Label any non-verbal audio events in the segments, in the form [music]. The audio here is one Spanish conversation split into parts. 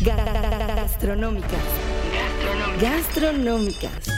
Gastronómicas. Gastronómicas.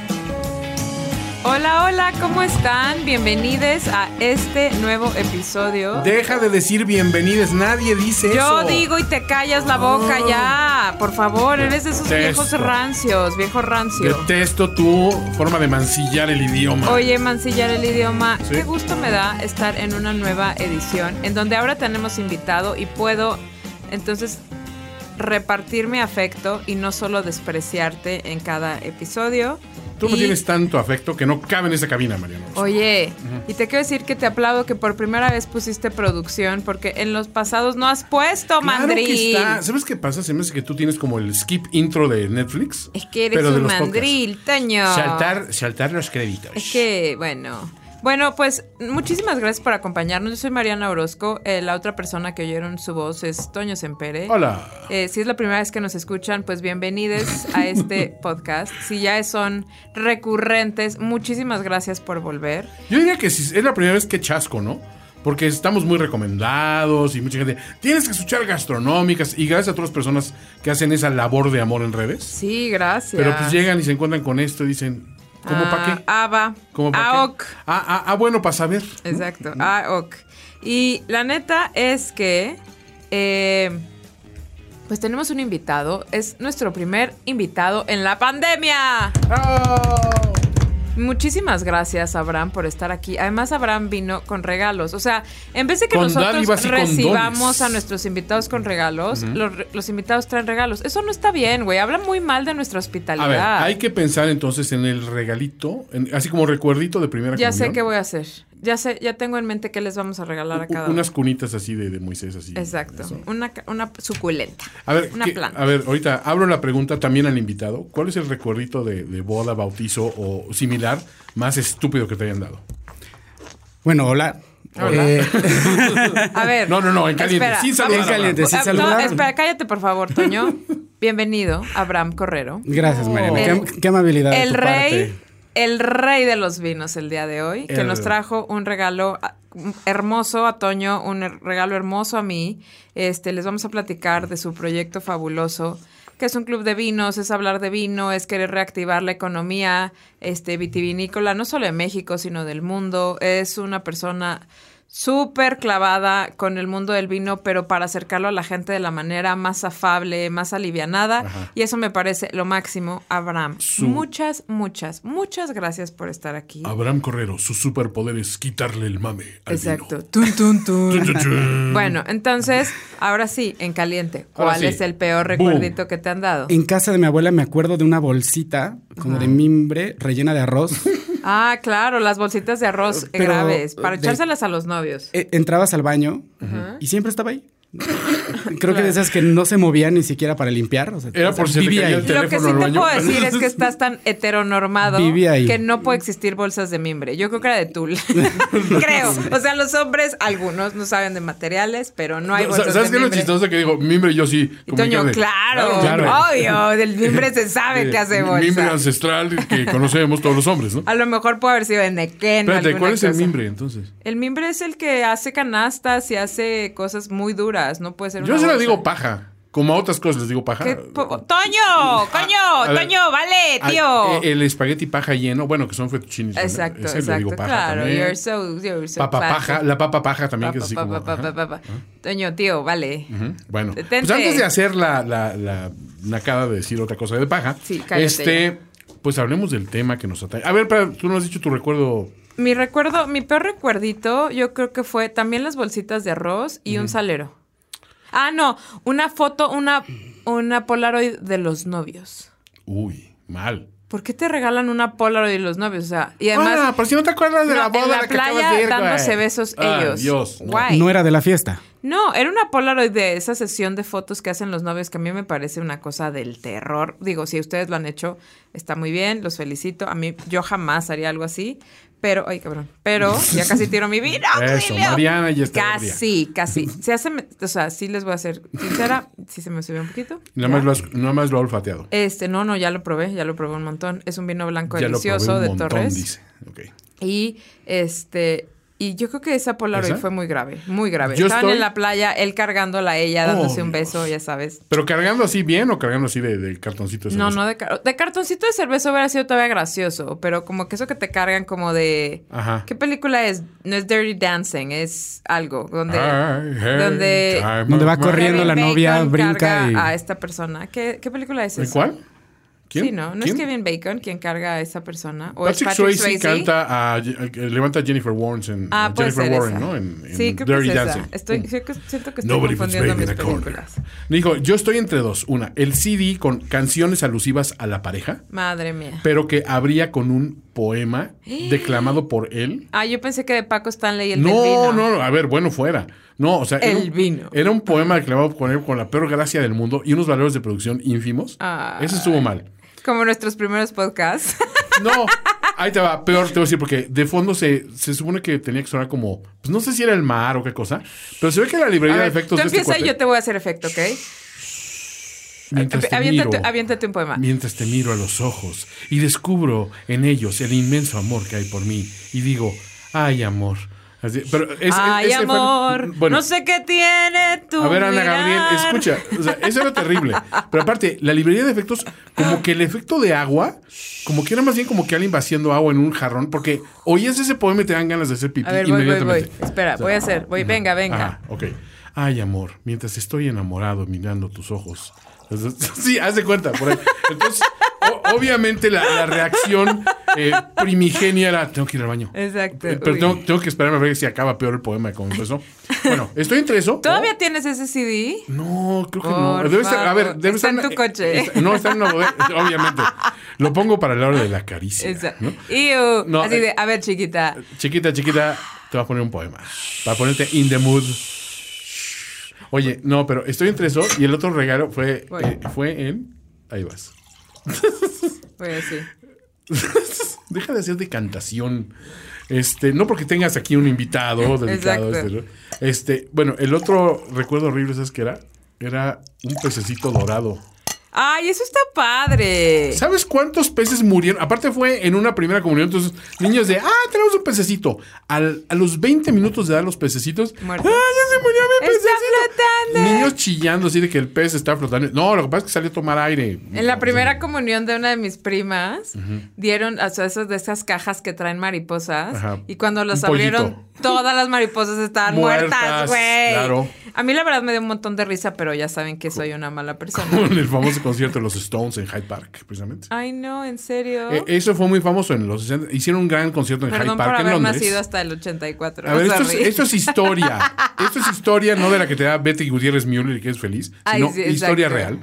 Hola, hola, ¿cómo están? Bienvenidos a este nuevo episodio. Deja de decir bienvenidos, nadie dice Yo eso. digo y te callas la boca ya. Por favor, eres de esos Detesto. viejos rancios, viejo rancio. Detesto tu forma de mancillar el idioma. Oye, mancillar el idioma, Sí. qué gusto me da estar en una nueva edición en donde ahora tenemos invitado y puedo entonces repartir mi afecto y no solo despreciarte en cada episodio. Tú no Y- tienes tanto afecto que no cabe en esa cabina, Mariano. Oye, y te quiero decir que te aplaudo que por primera vez pusiste producción porque en los pasados no has puesto, Claro mandril. que está. ¿Sabes qué pasa? Se me hace que tú tienes como el skip intro de Netflix. Es que eres pero de un los podcasts. mandril, Toño. Saltar, saltar los créditos. Es que, bueno. Bueno, pues muchísimas gracias por acompañarnos. Yo soy Mariana Orozco. Eh, la otra persona que oyeron su voz es Toño Sempere. Hola. Eh, si es la primera vez que nos escuchan, pues bienvenidos a este [laughs] podcast. Si ya son recurrentes, muchísimas gracias por volver. Yo diría que si es la primera vez que chasco, ¿no? Porque estamos muy recomendados y mucha gente. Tienes que escuchar gastronómicas y gracias a todas las personas que hacen esa labor de amor en redes. Sí, gracias. Pero pues llegan y se encuentran con esto y dicen, ¿cómo para Ah, qué? Ava. ¿Cómo para AOC. qué? Ah, ah, ah, bueno, para saber. Exacto. Ah, ok. Y la neta es que. eh, pues tenemos un invitado. Es nuestro primer invitado en la pandemia. Muchísimas gracias, Abraham, por estar aquí. Además, Abraham vino con regalos. O sea, en vez de que Con nosotros recibamos a nuestros invitados con regalos, los, invitados traen regalos. Eso no está bien, güey. Habla muy mal de nuestra A hospitalidad. ver, hay que pensar entonces en el regalito, en- así como recuerdito de primera Ya sé qué voy a hacer. Ya sé, ya tengo en mente qué les vamos a regalar a cada uno. Unas cunitas así de, de Moisés, así. Exacto. Una, una suculenta. A ver, Una ¿qué- planta. a ver, ahorita abro la pregunta también al invitado. ¿Cuál es el recuerdito de, de boda, bautizo o similar más estúpido que te hayan dado? Bueno, hola. Hola. Eh, [laughs] A ver. No, no, no, en caliente, espera, sin saludar En caliente, sin Ah, saludar. No, espera, cállate, por favor, Toño. [laughs] Bienvenido, Abraham Correro. gracias, Mariana. El- Qué, qué amabilidad. de El tu rey, parte. El rey de los vinos el día de hoy, que nos trajo un regalo hermoso a Toño, un regalo hermoso a mí. Este, les vamos a platicar de su proyecto fabuloso, que es un club de vinos, es hablar de vino, es querer reactivar la economía este, vitivinícola, no solo de México, sino del mundo. Es una persona súper clavada con el mundo del vino, pero para acercarlo a la gente de la manera más afable, más alivianada. Ajá. Y eso me parece lo máximo, Abraham. Su- Muchas, muchas, muchas gracias por estar aquí. Abraham Correro, su superpoder es quitarle el mame al Exacto. vino. Tun, tun, tun. Bueno, entonces, ahora sí, en caliente. ¿Cuál sí. es el peor Boom. recuerdito que te han dado? En casa de mi abuela me acuerdo de una bolsita como de mimbre rellena de arroz. Ah, claro, las bolsitas de arroz Pero, graves, para de- echárselas a los novios. Eh, entrabas al baño y siempre estaba ahí. Creo que de esas que no se movían ni siquiera para limpiar. o sea, Era o sea, por si vivía ahí. el Lo que sí te baño. puedo decir es que [laughs] estás tan heteronormado que no puede existir bolsas de mimbre. Yo creo que era de tul. [laughs] [laughs] creo. O sea, los hombres, algunos no saben de materiales, pero no hay No, bolsas ¿Sabes de qué es lo chistoso que digo? Mimbre, yo sí. Y Toño, claro, claro. obvio, del mimbre se sabe que hace bolsa. Mimbre ancestral que conocemos todos los hombres, ¿no? A lo mejor puede haber sido de Nequén. Espérate, ¿cuál es el mimbre entonces? El mimbre es el que hace canastas y hace cosas muy duras. No puede ser Yo se la digo paja. Como a otras cosas les digo paja. ¿Qué po- ¡Toño! ¡Coño! ¡Toño! ¡Vale, tío! eh, El espagueti paja lleno, bueno, que son fettuccini. exacto, Ese le digo paja Claro, también. you're so, you're so Papa paja, la papa paja también, que es así como... Toño, tío, vale. Bueno, Detente. pues antes de hacer la, la, la nacada de decir otra cosa de paja, Sí, cállate este, pues hablemos del tema que nos atañe. A ver, para, tú no has dicho tu recuerdo. Mi recuerdo, mi peor recuerdito, yo creo que fue también las bolsitas de arroz y un salero. Ah, no, una foto, una, una Polaroid de los novios. Uy, mal. ¿Por qué te regalan una Polaroid de los novios? O sea, y además. ah, por si no te acuerdas de no, la boda en la la que acabas playa de ir, güey. dándose besos Ah, ellos. Dios. no. Guay. No era de la fiesta. No, era una Polaroid de esa sesión de fotos que hacen los novios que a mí me parece una cosa del terror. Digo, si ustedes lo han hecho, está muy bien, los felicito. A mí, yo jamás haría algo así. Pero, ay, cabrón. Pero ya casi tiro mi vino. [laughs] Eso. Mariana ya está Casi, casi. Se hace, o sea, sí les voy a ser sincera, sí se me subió un poquito. Nada más, lo has- nada más lo ha olfateado. Este, no, no, ya lo probé, ya lo probé un montón. Es un vino blanco Ya lo probé delicioso un de montón, Torres. dice. Y este, y yo creo que esa Polaroid ¿Esa? fue muy grave, muy grave. Yo Estaban estoy- en la playa, él cargándola a ella, dándose Oh, un beso, Dios. ya sabes. ¿Pero cargando así bien o cargando así de, de cartoncito? de No, cerveza? no de, car- de cartoncito de cerveza hubiera sido todavía gracioso, pero como que eso que te cargan como de... Ajá. ¿Qué película es? No es Dirty Dancing, es algo donde... Ay, hey, donde- Donde va corriendo la novia, brinca y- a esta persona. ¿Qué, qué película es ¿De esa? cuál? ¿Quién? Sí, no, no ¿Quién? es Kevin Bacon quien carga a esa persona. O Patrick, es Patrick Swayze, canta a, eh, levanta a Jennifer Warren en Ah, a puede Jennifer Warren, esa. ¿no? En, en sí, creo que Dirty esa. Dancing. Estoy, Mm. siento que- que estoy Nobody confundiendo mis películas. Dijo, yo estoy entre dos. Una, el CD con canciones alusivas a la pareja, Madre mía. pero que abría con un poema declamado por él. Ah, yo pensé que de Paco Stanley el del No, vino. no, no, a ver, bueno, fuera. No, o sea, era El un- vino. Era un poema declamado con él con la peor gracia del mundo y unos valores de producción ínfimos. Ah. Eso estuvo mal. Como nuestros primeros podcasts. [laughs] No, ahí te va, peor te voy a decir, porque de fondo se, se supone que tenía que sonar como, pues no sé si era el mar o qué cosa, pero se ve que la librería ver, de efectos tú de este empieza y cuate, yo te voy a hacer efecto, ¿ok? mientras te Aviéntate, miro, aviéntate un poema. mientras te miro a los ojos y descubro en ellos el inmenso amor que hay por mí y digo, ay amor. Así- pero es- Ay, ese fue- amor, bueno, no sé qué tiene tu A ver, Ana Gabriel, escucha. O sea, eso era terrible. Pero aparte, la librería de efectos, como que el efecto de agua, como que era más bien como que alguien vaciando agua en un jarrón, porque oías ese poema y te dan ganas de hacer pipí A ver, voy, voy, inmediatamente. voy. Espera, voy a hacer. Voy, venga, venga. Ajá, ok. Ay, amor, mientras estoy enamorado mirando tus ojos. [laughs] Sí, haz de cuenta, por ahí. Entonces, o- obviamente la, la reacción eh, primigenia era, tengo que ir al baño. Exacto. Eh, Pero tengo, tengo que esperarme a ver si acaba peor el poema como empezó. Bueno, estoy entre eso. ¿Todavía tienes ese CD? No, creo que no. Por Debe estar, a ver, favor. debe Está estar en tu coche. está- no, está en una bodega, [laughs] obviamente. Lo pongo para la hora de la caricia. Exacto. ¿no? Iu, No, Así eh, de, a ver, chiquita. Chiquita, chiquita, te voy a poner un poema. Para ponerte in the mood. Oye, no, pero estoy entre eso y el otro regalo fue, eh, fue en. Ahí vas. [laughs] Voy así. [laughs] Deja de hacer decantación. Este, no porque tengas aquí un invitado dedicado. Exacto. Este, ¿no? este, bueno, el otro recuerdo horrible, ¿sabes qué era? Era un pececito dorado. Ay, eso está padre. ¿Sabes cuántos peces murieron? Aparte fue en una primera comunión, entonces niños de, ah, tenemos un pececito. Al- a los 20 minutos de dar los pececitos. ¡ah, ya se murió mi Está pececito! flotando. Niños chillando así de que el pez está flotando. No, lo que pasa es que salió a tomar aire. En la primera comunión de una de mis primas, dieron o sea, esas de esas cajas que traen mariposas. Ajá. Y cuando las Un abrieron, todas las mariposas estaban Muertas, muertas, güey. claro. A mí la verdad me dio un montón de risa, pero ya saben que soy una mala persona. En el famoso concierto de los Stones en Hyde Park, precisamente. Ay, no, en serio. Eh, eso fue muy famoso en los 60. Hicieron un gran concierto en Perdón Hyde por Park en haber Londres. nacido hasta el 84. A ver, esto es, esto es historia. [laughs] esto es historia, no de la que te da Betty Gutiérrez Müller y que es feliz, Ay, sino sí, historia real.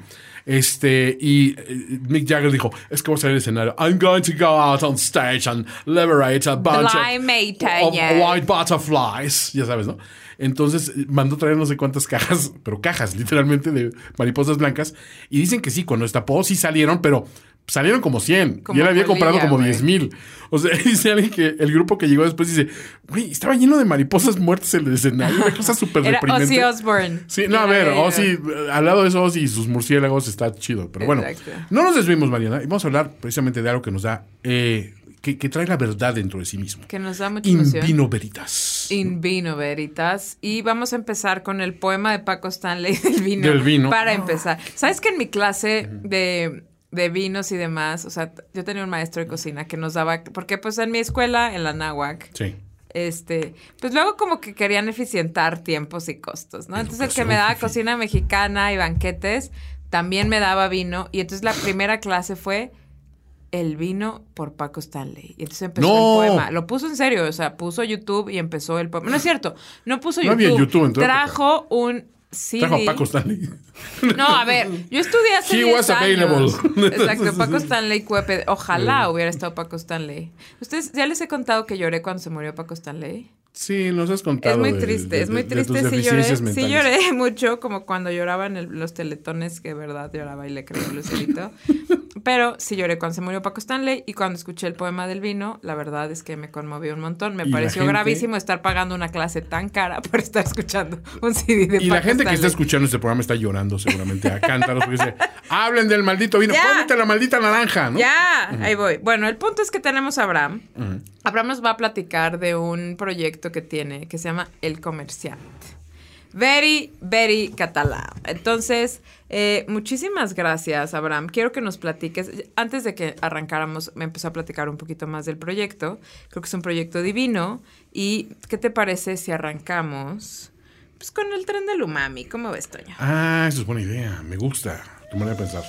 Este, y eh, Mick Jagger dijo, es que vamos a salir al escenario. I'm going to go out on stage and liberate a bunch of, of white butterflies. Ya sabes, ¿no? Entonces eh, mandó traer no sé cuántas cajas, [laughs] pero cajas literalmente de mariposas blancas. Y dicen que sí, cuando destapó sí salieron, pero salieron como 100. Como y él había comprado como güey. 10 mil. O sea, [laughs] dice alguien que el grupo que llegó después dice, güey, estaba lleno de mariposas muertas en el escenario. Una cosa súper deprimente. Ozzy Osbourne. Sí, no, a ver, Ozzy, eh, al lado de eso, Ozzy y sus murciélagos está chido. Pero bueno, Exacto. no nos desvimos, Mariana, y vamos a hablar precisamente de algo que nos da, eh, que, que trae la verdad dentro de sí mismo. Que nos da mucha In emoción. vino veritas. In vino veritas. Y vamos a empezar con el poema de Paco Stanley del vino. Del vino. Para empezar. ¿Sabes que en mi clase de, de vinos y demás, o sea, yo tenía un maestro de cocina que nos daba, porque pues en mi escuela, en la náhuac, Sí. este, pues luego como que querían eficientar tiempos y costos, ¿no? Entonces el que me daba cocina mexicana y banquetes, también me daba vino. Y entonces la primera clase fue el vino por Paco Stanley. Y entonces empezó ¡No! el poema. Lo puso en serio, o sea, puso YouTube y empezó el poema. No es cierto, no puso No YouTube. había YouTube en tu Trajo un CD. Trajo a Paco Stanley. No, a ver, yo estudié hace He 10 was años. available. Exacto, [laughs] Paco Stanley Cuepe. Ojalá hubiera estado Paco Stanley. ¿Ustedes ya les he contado que lloré cuando se murió Paco Stanley? Sí, nos has contado. Es muy triste, de- es muy triste. Sí lloré, sí lloré [laughs] mucho, como cuando lloraba en el- los teletones, que de verdad lloraba y le creí Lucerito. [laughs] Pero sí lloré cuando se murió Paco Stanley y cuando escuché el poema del vino, la verdad es que me conmovió un montón. Me pareció gente- gravísimo estar pagando una clase tan cara [laughs] por estar escuchando un CD de Y la Paco gente que está escuchando este programa está llorando seguramente a cántaros porque dice, hablen del maldito vino, Ya. la maldita naranja, ¿no? Ya, ahí voy. Bueno, el punto es que tenemos a Abraham. Abraham nos va a platicar de un proyecto que tiene que se llama El Comerciante. Very, very catalán. Entonces, eh, muchísimas gracias, Abraham. Quiero que nos platiques. Antes de que arrancáramos, me empezó a platicar un poquito más del proyecto. Creo que es un proyecto divino. ¿Y qué te parece si arrancamos pues, con el tren del umami? ¿Cómo ves, Toño? Ah, eso es buena idea, me gusta tu manera de pensar.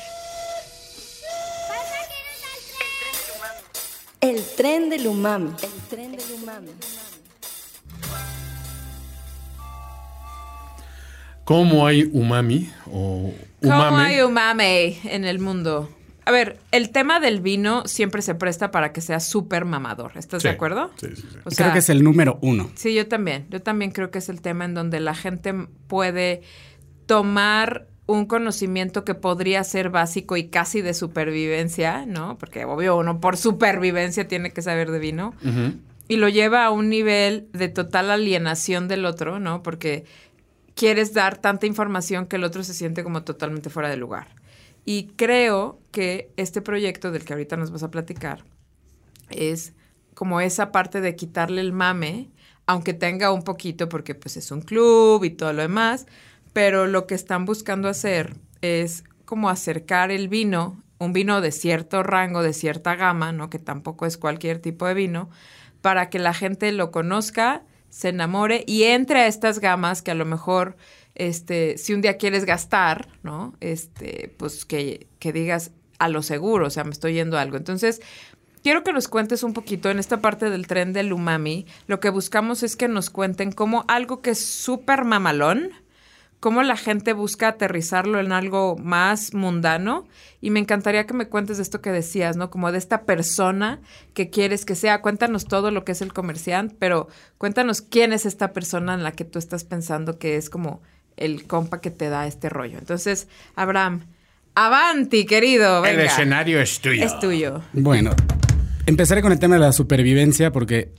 El tren del umami. El tren del umami. ¿Cómo hay umami o ¿Cómo umame? hay umami en el mundo? A ver, el tema del vino siempre se presta para que sea súper mamador. ¿Estás de acuerdo? sí, sí, sí. O sea, Creo que es el número uno. Sí, yo también. Yo también creo que es el tema en donde la gente puede tomar un conocimiento que podría ser básico y casi de supervivencia, ¿no? Porque obvio uno por supervivencia tiene que saber de vino. Y lo lleva a un nivel de total alienación del otro, ¿no? Porque quieres dar tanta información que el otro se siente como totalmente fuera de lugar. Y creo que este proyecto del que ahorita nos vas a platicar es como esa parte de quitarle el mame, aunque tenga un poquito, porque pues es un club y todo lo demás, pero lo que están buscando hacer es como acercar el vino, un vino de cierto rango, de cierta gama, ¿no? Que tampoco es cualquier tipo de vino, para que la gente lo conozca, se enamore y entre a estas gamas que a lo mejor, este, si un día quieres gastar, ¿no? Este, pues que, que digas a lo seguro, o sea, me estoy yendo a algo. Entonces, quiero que nos cuentes un poquito en esta parte del tren del umami. Lo que buscamos es que nos cuenten cómo algo que es súper mamalón, cómo la gente busca aterrizarlo en algo más mundano. Y me encantaría que me cuentes de esto que decías, ¿no? Como de esta persona que quieres que sea. Cuéntanos todo lo que es el comerciante, pero cuéntanos quién es esta persona en la que tú estás pensando que es como el compa que te da este rollo. Entonces, Abraham, avanti, querido. El venga. escenario es tuyo. Es tuyo. Bueno, empezaré con el tema de la supervivencia porque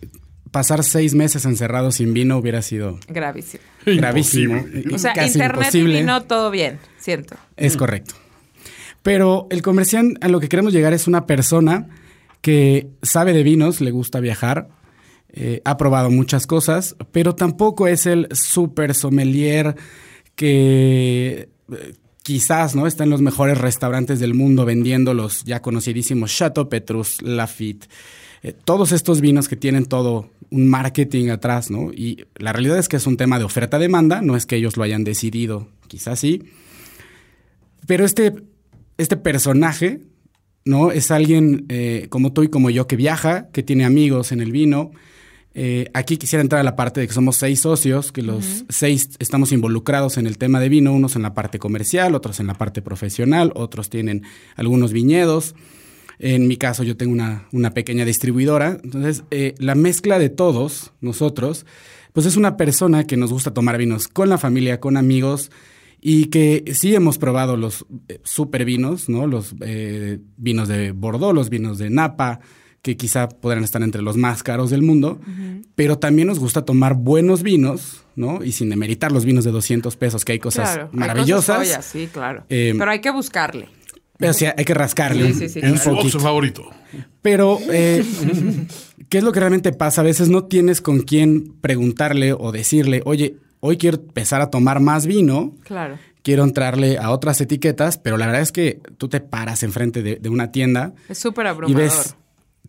pasar seis meses encerrado sin vino hubiera sido Gravísimo. gravísimo. Imposible. O sea, casi internet imposible. y vino, todo bien, siento. Es correcto. Pero el comerciante a lo que queremos llegar es una persona que sabe de vinos, le gusta viajar, eh, ha probado muchas cosas, pero tampoco es el super sommelier que eh, quizás no está en los mejores restaurantes del mundo vendiendo los ya conocidísimos Chateau Petrus, Lafitte, eh, todos estos vinos que tienen todo un marketing atrás, ¿no? Y la realidad es que es un tema de oferta-demanda, no es que ellos lo hayan decidido, quizás sí, pero este, este personaje, ¿no? Es alguien eh, como tú y como yo que viaja, que tiene amigos en el vino. Eh, aquí quisiera entrar a la parte de que somos seis socios, que los seis estamos involucrados en el tema de vino, unos en la parte comercial, otros en la parte profesional, otros tienen algunos viñedos. En mi caso yo tengo una, una pequeña distribuidora. Entonces, eh, la mezcla de todos nosotros, pues es una persona que nos gusta tomar vinos con la familia, con amigos, y que sí hemos probado los eh, super vinos, ¿no? Los eh, vinos de Bordeaux, los vinos de Napa, que quizá podrán estar entre los más caros del mundo, pero también nos gusta tomar buenos vinos, ¿no? Y sin demeritar los vinos de 200 pesos, que hay cosas Claro, hay maravillosas. cosas joyas, sí, claro. Eh, Pero hay que buscarle. Pero sí, hay que rascarle Sí, sí, sí, En su favorito. Pero, eh, ¿qué es lo que realmente pasa? A veces no tienes con quién preguntarle o decirle, oye, hoy quiero empezar a tomar más vino, Claro. quiero entrarle a otras etiquetas, pero la verdad es que tú te paras enfrente de, de una tienda Es súper y abrumador. ves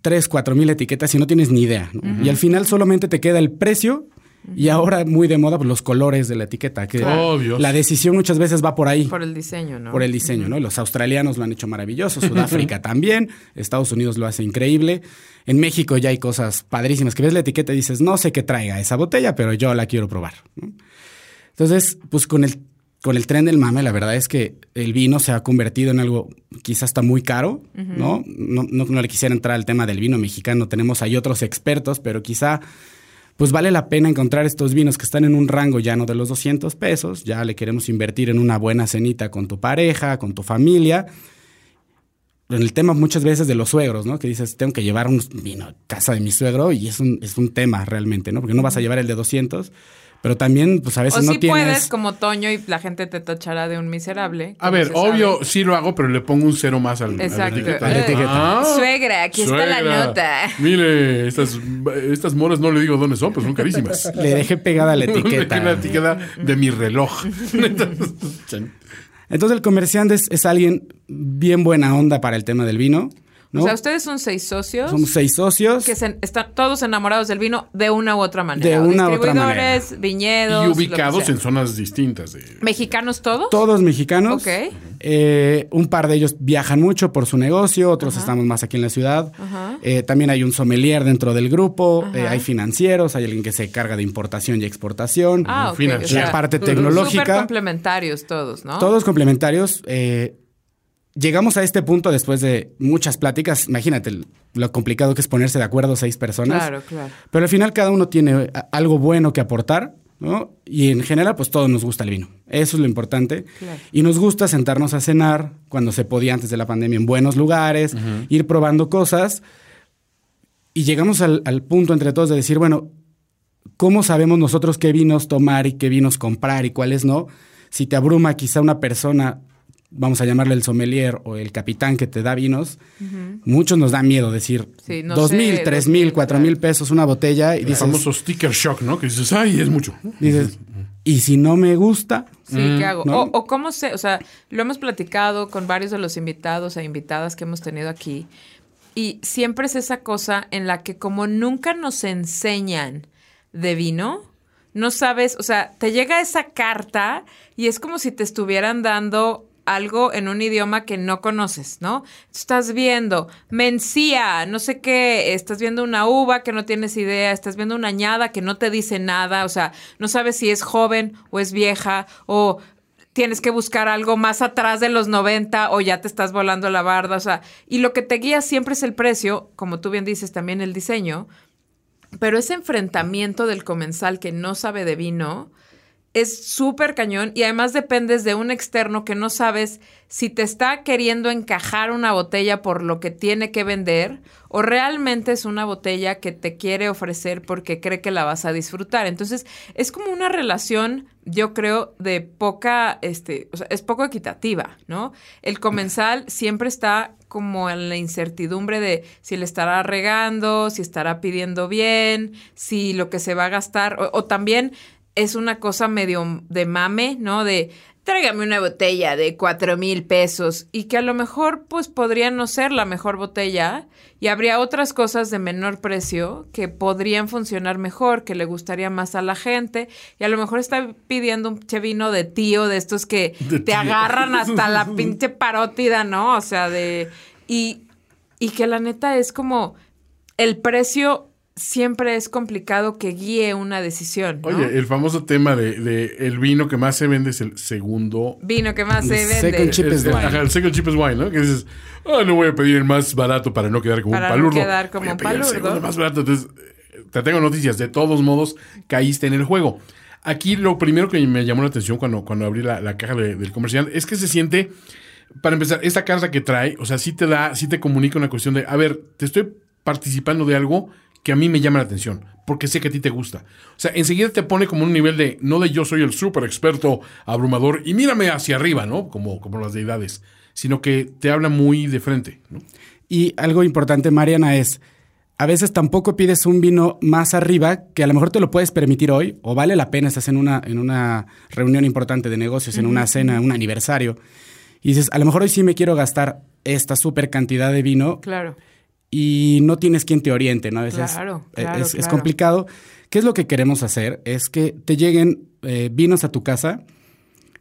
tres, cuatro mil etiquetas y no tienes ni idea. ¿no? Y al final solamente te queda el precio y ahora muy de moda pues, los colores de la etiqueta. Que Claro. Obvios. La decisión muchas veces va por ahí. Por el diseño, ¿no? por el diseño, ¿no? Los australianos lo han hecho maravilloso, [laughs] Sudáfrica también, Estados Unidos lo hace increíble. En México ya hay cosas padrísimas que ves la etiqueta y dices, no sé qué traiga esa botella, pero yo la quiero probar. ¿no? Entonces, pues con el, con el tren del mame, la verdad es que el vino se ha convertido en algo quizás está muy caro, ¿no? No, no, no le quisiera entrar al tema del vino mexicano, tenemos ahí otros expertos, pero quizá pues vale la pena encontrar estos vinos que están en un rango ya no de los 200 pesos, ya le queremos invertir en una buena cenita con tu pareja, con tu familia. En el tema muchas veces de los suegros, ¿no? Que dices, tengo que llevar un vino a casa de mi suegro y es un, es un tema realmente, ¿no? Porque no vas a llevar el de 200, pero también, pues a veces o no si tienes... puedes, como Toño, y la gente te tachará de un miserable. A ver, obvio, sabe. sí lo hago, pero le pongo un cero más al, a la Exacto. etiqueta. A la etiqueta. Ah, Suegra, aquí está la nota. Mire, estas, estas moras no le digo dónde son, pero son carísimas. Le dejé pegada la [laughs] etiqueta. la etiqueta de mi reloj. [laughs] Entonces el comerciante es, es alguien bien buena onda para el tema del vino, ¿no? O sea, ustedes son seis socios. Somos seis socios. que se- están todos enamorados del vino de una u otra manera. De una u otra Distribuidores, viñedos. y ubicados en zonas distintas. De, ¿Mexicanos todos? Todos mexicanos. Ok. Eh, un par de ellos viajan mucho por su negocio, otros estamos más aquí en la ciudad. Ajá. Eh, también hay un sommelier dentro del grupo, eh, hay financieros, hay alguien que se carga de importación y exportación. Ah, ok. Financiero. La parte Súper tecnológica. complementarios todos, ¿no? Todos complementarios. eh, llegamos a este punto después de muchas pláticas. Imagínate lo complicado que es ponerse de acuerdo seis personas. Claro, claro. Pero al final cada uno tiene a- algo bueno que aportar, ¿no? Y en general, pues todos nos gusta el vino. Eso es lo importante. Claro. Y nos gusta sentarnos a cenar cuando se podía antes de la pandemia en buenos lugares, ir probando cosas. Y llegamos al, al punto entre todos de decir, bueno, ¿cómo sabemos nosotros qué vinos tomar y qué vinos comprar y cuáles no? Si te abruma quizá una persona, vamos a llamarle el sommelier o el capitán que te da vinos, muchos nos da miedo decir Sí, no dos sé, mil, tres mil, mil, cuatro mil pesos una botella y el dices, famoso sticker shock, ¿no? Que dices, ay, es mucho. dices, ¿y si no me gusta? Sí, ¿qué hago? ¿no? O, o cómo se, o sea, lo hemos platicado con varios de los invitados e invitadas que hemos tenido aquí. Y siempre es esa cosa en la que como nunca nos enseñan de vino, no sabes, o sea, te llega esa carta y es como si te estuvieran dando algo en un idioma que no conoces, ¿no? Estás viendo mencía, no sé qué, estás viendo una uva que no tienes idea, estás viendo una añada que no te dice nada, o sea, no sabes si es joven o es vieja o tienes que buscar algo más atrás de los 90 o ya te estás volando la barda, o sea, y lo que te guía siempre es el precio, como tú bien dices, también el diseño, pero ese enfrentamiento del comensal que no sabe de vino es súper cañón y además dependes de un externo que no sabes si te está queriendo encajar una botella por lo que tiene que vender o realmente es una botella que te quiere ofrecer porque cree que la vas a disfrutar. Entonces, es como una relación, yo creo, de poca, este, o sea, es poco equitativa, ¿no? El comensal siempre está como en la incertidumbre de si le estará regando, si estará pidiendo bien, si lo que se va a gastar, o, o también es una cosa medio de mame, ¿no? De tráigame una botella de cuatro mil pesos y que a lo mejor pues podría no ser la mejor botella y habría otras cosas de menor precio que podrían funcionar mejor, que le gustaría más a la gente y a lo mejor está pidiendo un che vino de tío, de estos que [laughs] De te tío. agarran hasta la [laughs] pinche parótida, ¿no? O sea, de... Y, y que la neta es como el precio siempre es complicado que guíe una decisión. ¿no? Oye, el famoso tema de, de el vino que más se vende es el segundo. Vino que más se vende. second chip- Cheapest el, wine. ajá, el second cheapest wine, ¿no? Que dices, ah, no voy a pedir el más barato para no quedar como Para un no palurdo. quedar como Voy a un pedir el palurdo. segundo más barato. Entonces, te tengo noticias. De todos modos, caíste en el juego. Aquí lo primero que me llamó la atención cuando, cuando abrí la, la caja de- del comercial es que se siente, para empezar, esta carta que trae, o sea, sí te da, sí te comunica una cuestión de, a ver, te estoy participando de algo que a mí me llama la atención, porque sé que a ti te gusta. O sea, enseguida te pone como un nivel de, no de yo soy el súper experto abrumador y mírame hacia arriba, ¿no? Como, como las deidades, sino que te habla muy de frente, ¿no? Y algo importante, Mariana, es, a veces tampoco pides un vino más arriba que a lo mejor te lo puedes permitir hoy o vale la pena, estás en una, en una reunión importante de negocios, en una cena, un aniversario, y dices, a lo mejor hoy sí me quiero gastar esta super cantidad de vino Claro. Y no tienes quien te oriente, ¿no? A veces Claro, claro, es, complicado. ¿Qué es lo que queremos hacer? Es que te lleguen eh, vinos a tu casa,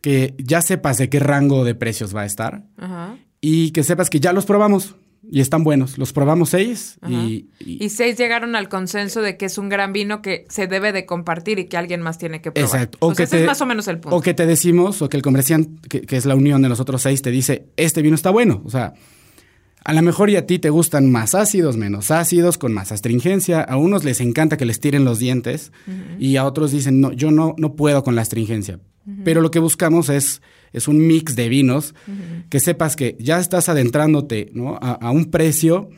que ya sepas de qué rango de precios va a estar Ajá. y que sepas que ya los probamos y están buenos. Los probamos seis y, y- Y seis llegaron al consenso de que es un gran vino que se debe de compartir y que alguien más tiene que probar. Exacto. O sea, ese es más o menos el punto. O que te decimos, o que el comerciante, que, que es la unión de nosotros seis, te dice, este vino está bueno. O sea, A lo mejor y a ti te gustan más ácidos, menos ácidos, con más astringencia. A unos les encanta que les tiren los dientes y a otros dicen, no, yo no, no puedo con la astringencia. Pero lo que buscamos es, es un mix de vinos que sepas que ya estás adentrándote ¿no? a, a un precio.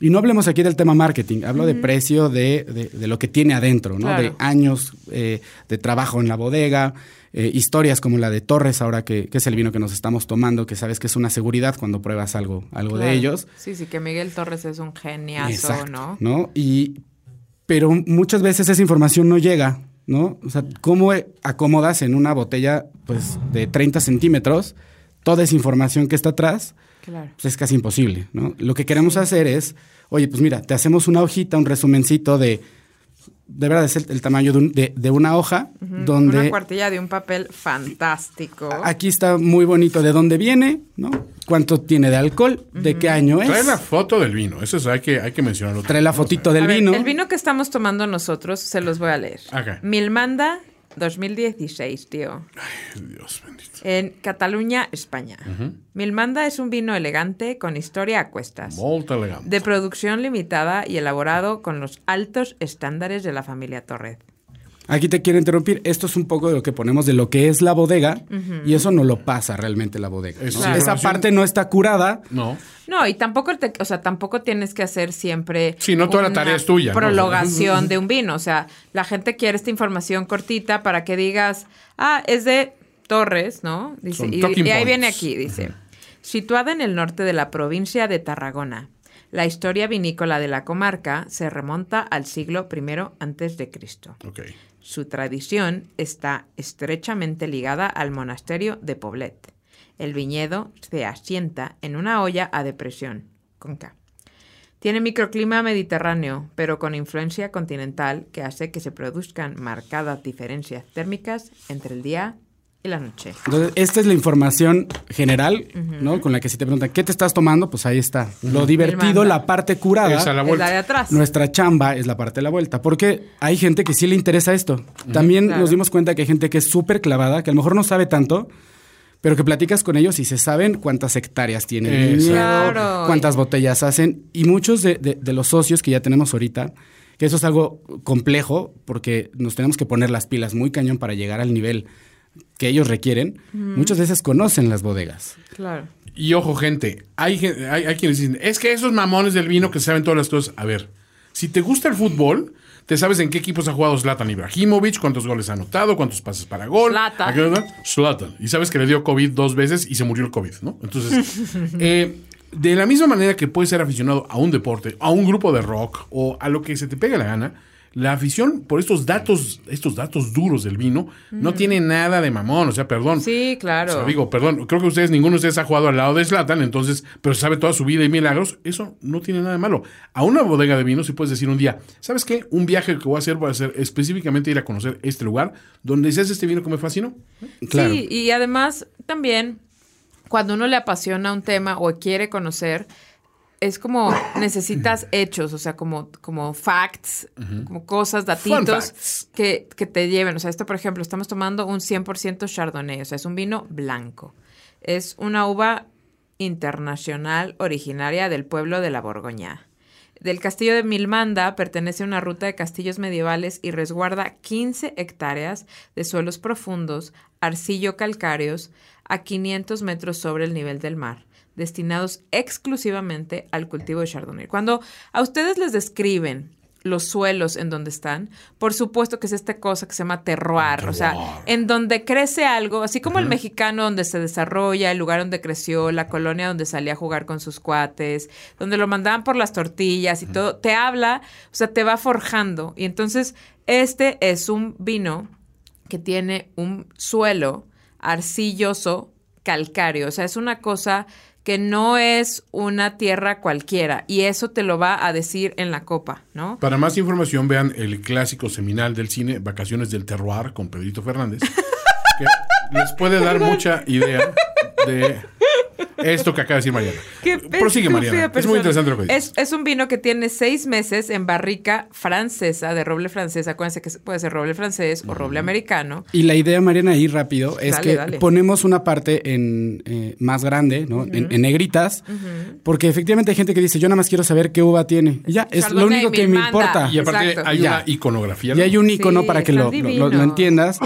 Y no hablemos aquí del tema marketing, hablo de precio de, de- de lo que tiene adentro, ¿no? Claro. De años eh, de trabajo en la bodega, eh, historias como la de Torres, ahora que, que es el vino que nos estamos tomando, que sabes que es una seguridad cuando pruebas algo, algo de ellos. Sí, sí, que Miguel Torres es un geniazo, Exacto, ¿no? Y, pero muchas veces esa información no llega, ¿no? O sea, ¿cómo acomodas en una botella pues, de 30 centímetros toda esa información que está atrás? Claro. Pues es casi imposible, ¿no? Lo que queremos hacer es, oye, pues mira, te hacemos una hojita, un resumencito de, de verdad es el, el tamaño de, un- de- de una hoja, donde Una cuartilla de un papel fantástico. aquí está muy bonito de dónde viene, ¿no? Cuánto tiene de alcohol, de qué año es. Trae la foto del vino. Eso es, hay que, hay que mencionarlo. Trae la fotito del A ver, vino. el vino que estamos tomando nosotros, se los voy a leer. Ok. Milmanda 2016, tío. Ay, Dios bendito. En Cataluña, España. Milmanda es un vino elegante con historia a cuestas. Molt elegante. De producción limitada y elaborado con los altos estándares de la familia Torres. Aquí te quiero interrumpir. Esto es un poco de lo que ponemos de lo que es la bodega y eso no lo pasa realmente la bodega. Es ¿no? Claro. Esa parte no está curada. No. No, y tampoco, te- o sea, tampoco tienes que hacer siempre. Sí, no toda la tarea es tuya, ¿no? Prologación [laughs] de un vino. O sea, la gente quiere esta información cortita para que digas, ah, es de Torres, ¿no? Dice, y, ahí viene aquí, dice. Situada en el norte de la provincia de Tarragona, la historia vinícola de la comarca se remonta al siglo I antes de Cristo. Ok. Su tradición está estrechamente ligada al monasterio de Poblet. El viñedo se asienta en una olla a depresión, con K. Tiene microclima mediterráneo, pero con influencia continental que hace que se produzcan marcadas diferencias térmicas entre el día y la noche. Entonces, esta es la información general, ¿no? Con la que si te preguntan, ¿qué te estás tomando? Pues ahí está. Lo divertido, la parte curada. Esa la Es vuelta. la de atrás. Nuestra chamba es la parte de la vuelta, porque hay gente que sí le interesa esto. También Claro. nos dimos cuenta que hay gente que es súper clavada, que a lo mejor no sabe tanto, pero que platicas con ellos y se saben cuántas hectáreas tiene el Exacto. viñedo, Claro. cuántas botellas hacen. Y muchos de, de- de los socios que ya tenemos ahorita, que eso es algo complejo, porque nos tenemos que poner las pilas muy cañón para llegar al nivel que ellos requieren, muchas veces conocen las bodegas. Claro. Y ojo, gente, hay, hay, hay quienes dicen, es que esos mamones del vino que saben todas las cosas. A ver, si te gusta el fútbol, te sabes en qué equipos ha jugado Zlatan Ibrahimovic, cuántos goles ha anotado, cuántos pases para gol. Zlatan. ¿A qué hora? Zlatan. Y sabes que le dio COVID dos veces y se murió el COVID, ¿no? Entonces, [laughs] eh, de la misma manera que puedes ser aficionado a un deporte, a un grupo de rock o a lo que se te pegue la gana, la afición por estos datos, estos datos duros del vino, no tiene nada de mamón. O sea, perdón. Sí, claro. O sea, digo, perdón, creo que ustedes, ninguno de ustedes ha jugado al lado de Slatan, entonces, pero sabe toda su vida y milagros, eso no tiene nada de malo. A una bodega de vino si puedes decir un día, ¿sabes qué? Un viaje que voy a hacer va a ser específicamente ir a conocer este lugar donde se hace este vino que me fascinó. Claro. Sí, y además también cuando uno le apasiona un tema o quiere conocer, es como necesitas hechos, o sea, como, como facts, como cosas, datitos que, que te lleven. O sea, esto, por ejemplo, estamos tomando un 100% Chardonnay, o sea, es un vino blanco. Es una uva internacional originaria del pueblo de la Borgoña. Del castillo de Milmanda pertenece a una ruta de castillos medievales y resguarda 15 hectáreas de suelos profundos, arcillo-calcáreos, a 500 metros sobre el nivel del mar, destinados exclusivamente al cultivo de Chardonnay. Cuando a ustedes les describen los suelos en donde están, por supuesto que es esta cosa que se llama terroir, o sea, en donde crece algo, así como el mexicano donde se desarrolla, el lugar donde creció, la colonia donde salía a jugar con sus cuates, donde lo mandaban por las tortillas y todo, te habla, o sea, te va forjando. Y entonces, este es un vino que tiene un suelo arcilloso, calcáreo, o sea, es una cosa que no es una tierra cualquiera y eso te lo va a decir en la copa, ¿no? Para más información, vean el clásico seminal del cine, Vacaciones del Terroir, con Pedrito Fernández, que les puede dar [laughs] mucha idea de esto que acaba de decir Mariana. Qué Prosigue, Mariana. Es muy interesante lo que dices. Es, es un vino que tiene seis meses en barrica francesa, de roble francés. Acuérdense que puede ser roble francés o roble americano. Y la idea, Mariana, ahí rápido, es Dale, que dale. ponemos una parte en eh, más grande, ¿no? en, en negritas, porque efectivamente hay gente que dice, yo nada más quiero saber qué uva tiene. Y ya, es lo único que me importa. Y aparte Exacto. hay Ya. una iconografía. Y hay un icono Sí, para que lo, lo- lo- entiendas.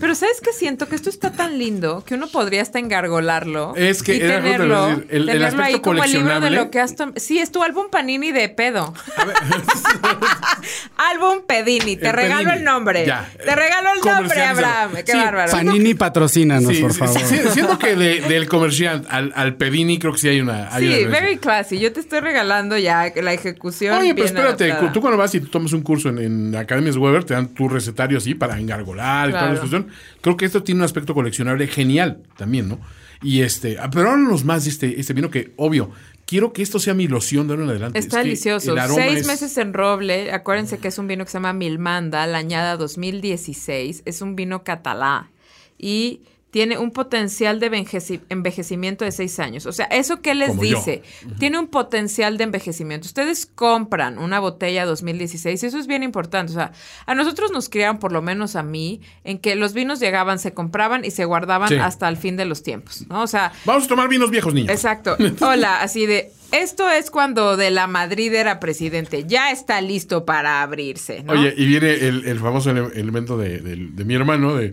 Pero ¿sabes qué siento? Que esto está tan lindo que uno podría hasta engargolarlo. Es que y era tenerlo, decir. El- el tenerlo aspecto ahí como el libro de coleccionable. lo que has Sí, es tu álbum Panini de pedo. [laughs] álbum Pedini. Te El regalo Pedini. el nombre. Ya. Te regalo el nombre. Abraham. Qué Sí, bárbaro. Panini patrocínanos, Sí, por favor. sí, siento que de- [laughs] del comercial al, al Pedini creo que sí hay una. hay Sí, una very classy. Yo te estoy regalando ya la ejecución. Oye, pero espérate, adaptada. tú cuando vas y tú tomas un curso en, en Academias Weber, te dan tu recetario así para engargolar y toda la discusión. Creo que esto tiene un aspecto coleccionable genial también, ¿no? Y este, ah, pero háblanos más de este, este vino que, obvio, quiero que esto sea mi loción de ahora en adelante. Está Es delicioso. Seis es- meses en roble. Acuérdense que es un vino que se llama Milmanda, la añada 2016. Es un vino catalá. Y tiene un potencial de envejeci- envejecimiento de seis años. O sea, ¿eso qué les Como dice? Tiene un potencial de envejecimiento. Ustedes compran una botella 2016 y eso es bien importante. O sea, a nosotros nos criaron, por lo menos a mí, en que los vinos llegaban, se compraban y se guardaban Sí. hasta el fin de los tiempos. ¿no? O sea, Vamos a tomar vinos viejos, niños. Exacto. [laughs] Hola, así de. Esto es cuando de la Madrid era presidente. Ya está listo para abrirse, ¿no? Oye, y viene el, el famoso ele- elemento de, de- de mi hermano de.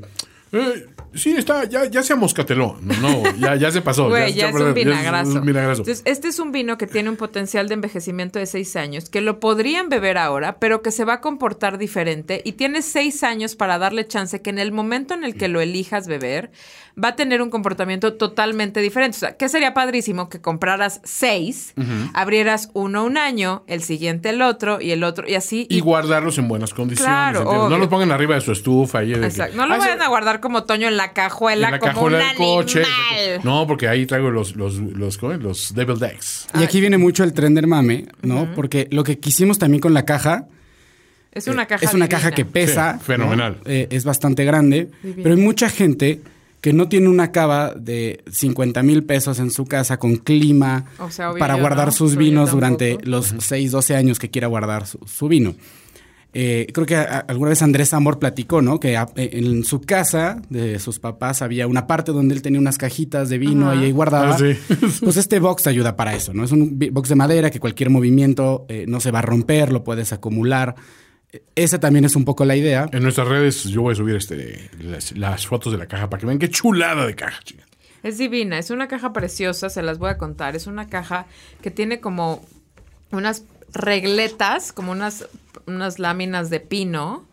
Eh, sí, está, ya, ya se amoscateló. No, no, ya, ya se pasó. Güey, ya, es un vinagrazo. es un vinagrazo. Entonces, este es un vino que tiene un potencial de envejecimiento de seis años, que lo podrían beber ahora, pero que se va a comportar diferente y tiene seis años para darle chance que en el momento en el que lo elijas beber, va a tener un comportamiento totalmente diferente. O sea, ¿qué sería padrísimo? Que compraras seis, abrieras uno un año, el siguiente el otro y el otro y así. y guardarlos en buenas condiciones. No los pongan arriba de su estufa. Ahí de que- Exacto. No lo Ah, vayan a guardar como Toño en la cajuela, en la como cajuela un del coche. animal. No, porque ahí traigo los, los, los, los Devil Decks. Y aquí viene mucho el tren del mame, ¿no? Porque lo que quisimos también con la caja Es una caja es una divina. caja que pesa. Sí, fenomenal. ¿no? Eh, es bastante grande. Divina. Pero hay mucha gente que no tiene una cava de 50 mil pesos en su casa con clima O sea, obvio para guardar ¿no? sus vinos durante los 6, 12 años que quiera guardar su, su vino. Eh, creo que a- alguna vez Andrés Amor platicó, ¿no? Que a- eh, en su casa de sus papás había una parte donde él tenía unas cajitas de vino Ajá. y ahí guardaba. Ah, sí. [laughs] Pues este box te ayuda para eso, ¿no? Es un box de madera que cualquier movimiento eh, no se va a romper, lo puedes acumular. Eh, Esa también es un poco la idea. En nuestras redes yo voy a subir este las, las fotos de la caja para que vean qué chulada de caja. chica. Es divina, es una caja preciosa, se las voy a contar. Es una caja que tiene como unas regletas, como unas, unas láminas de pino,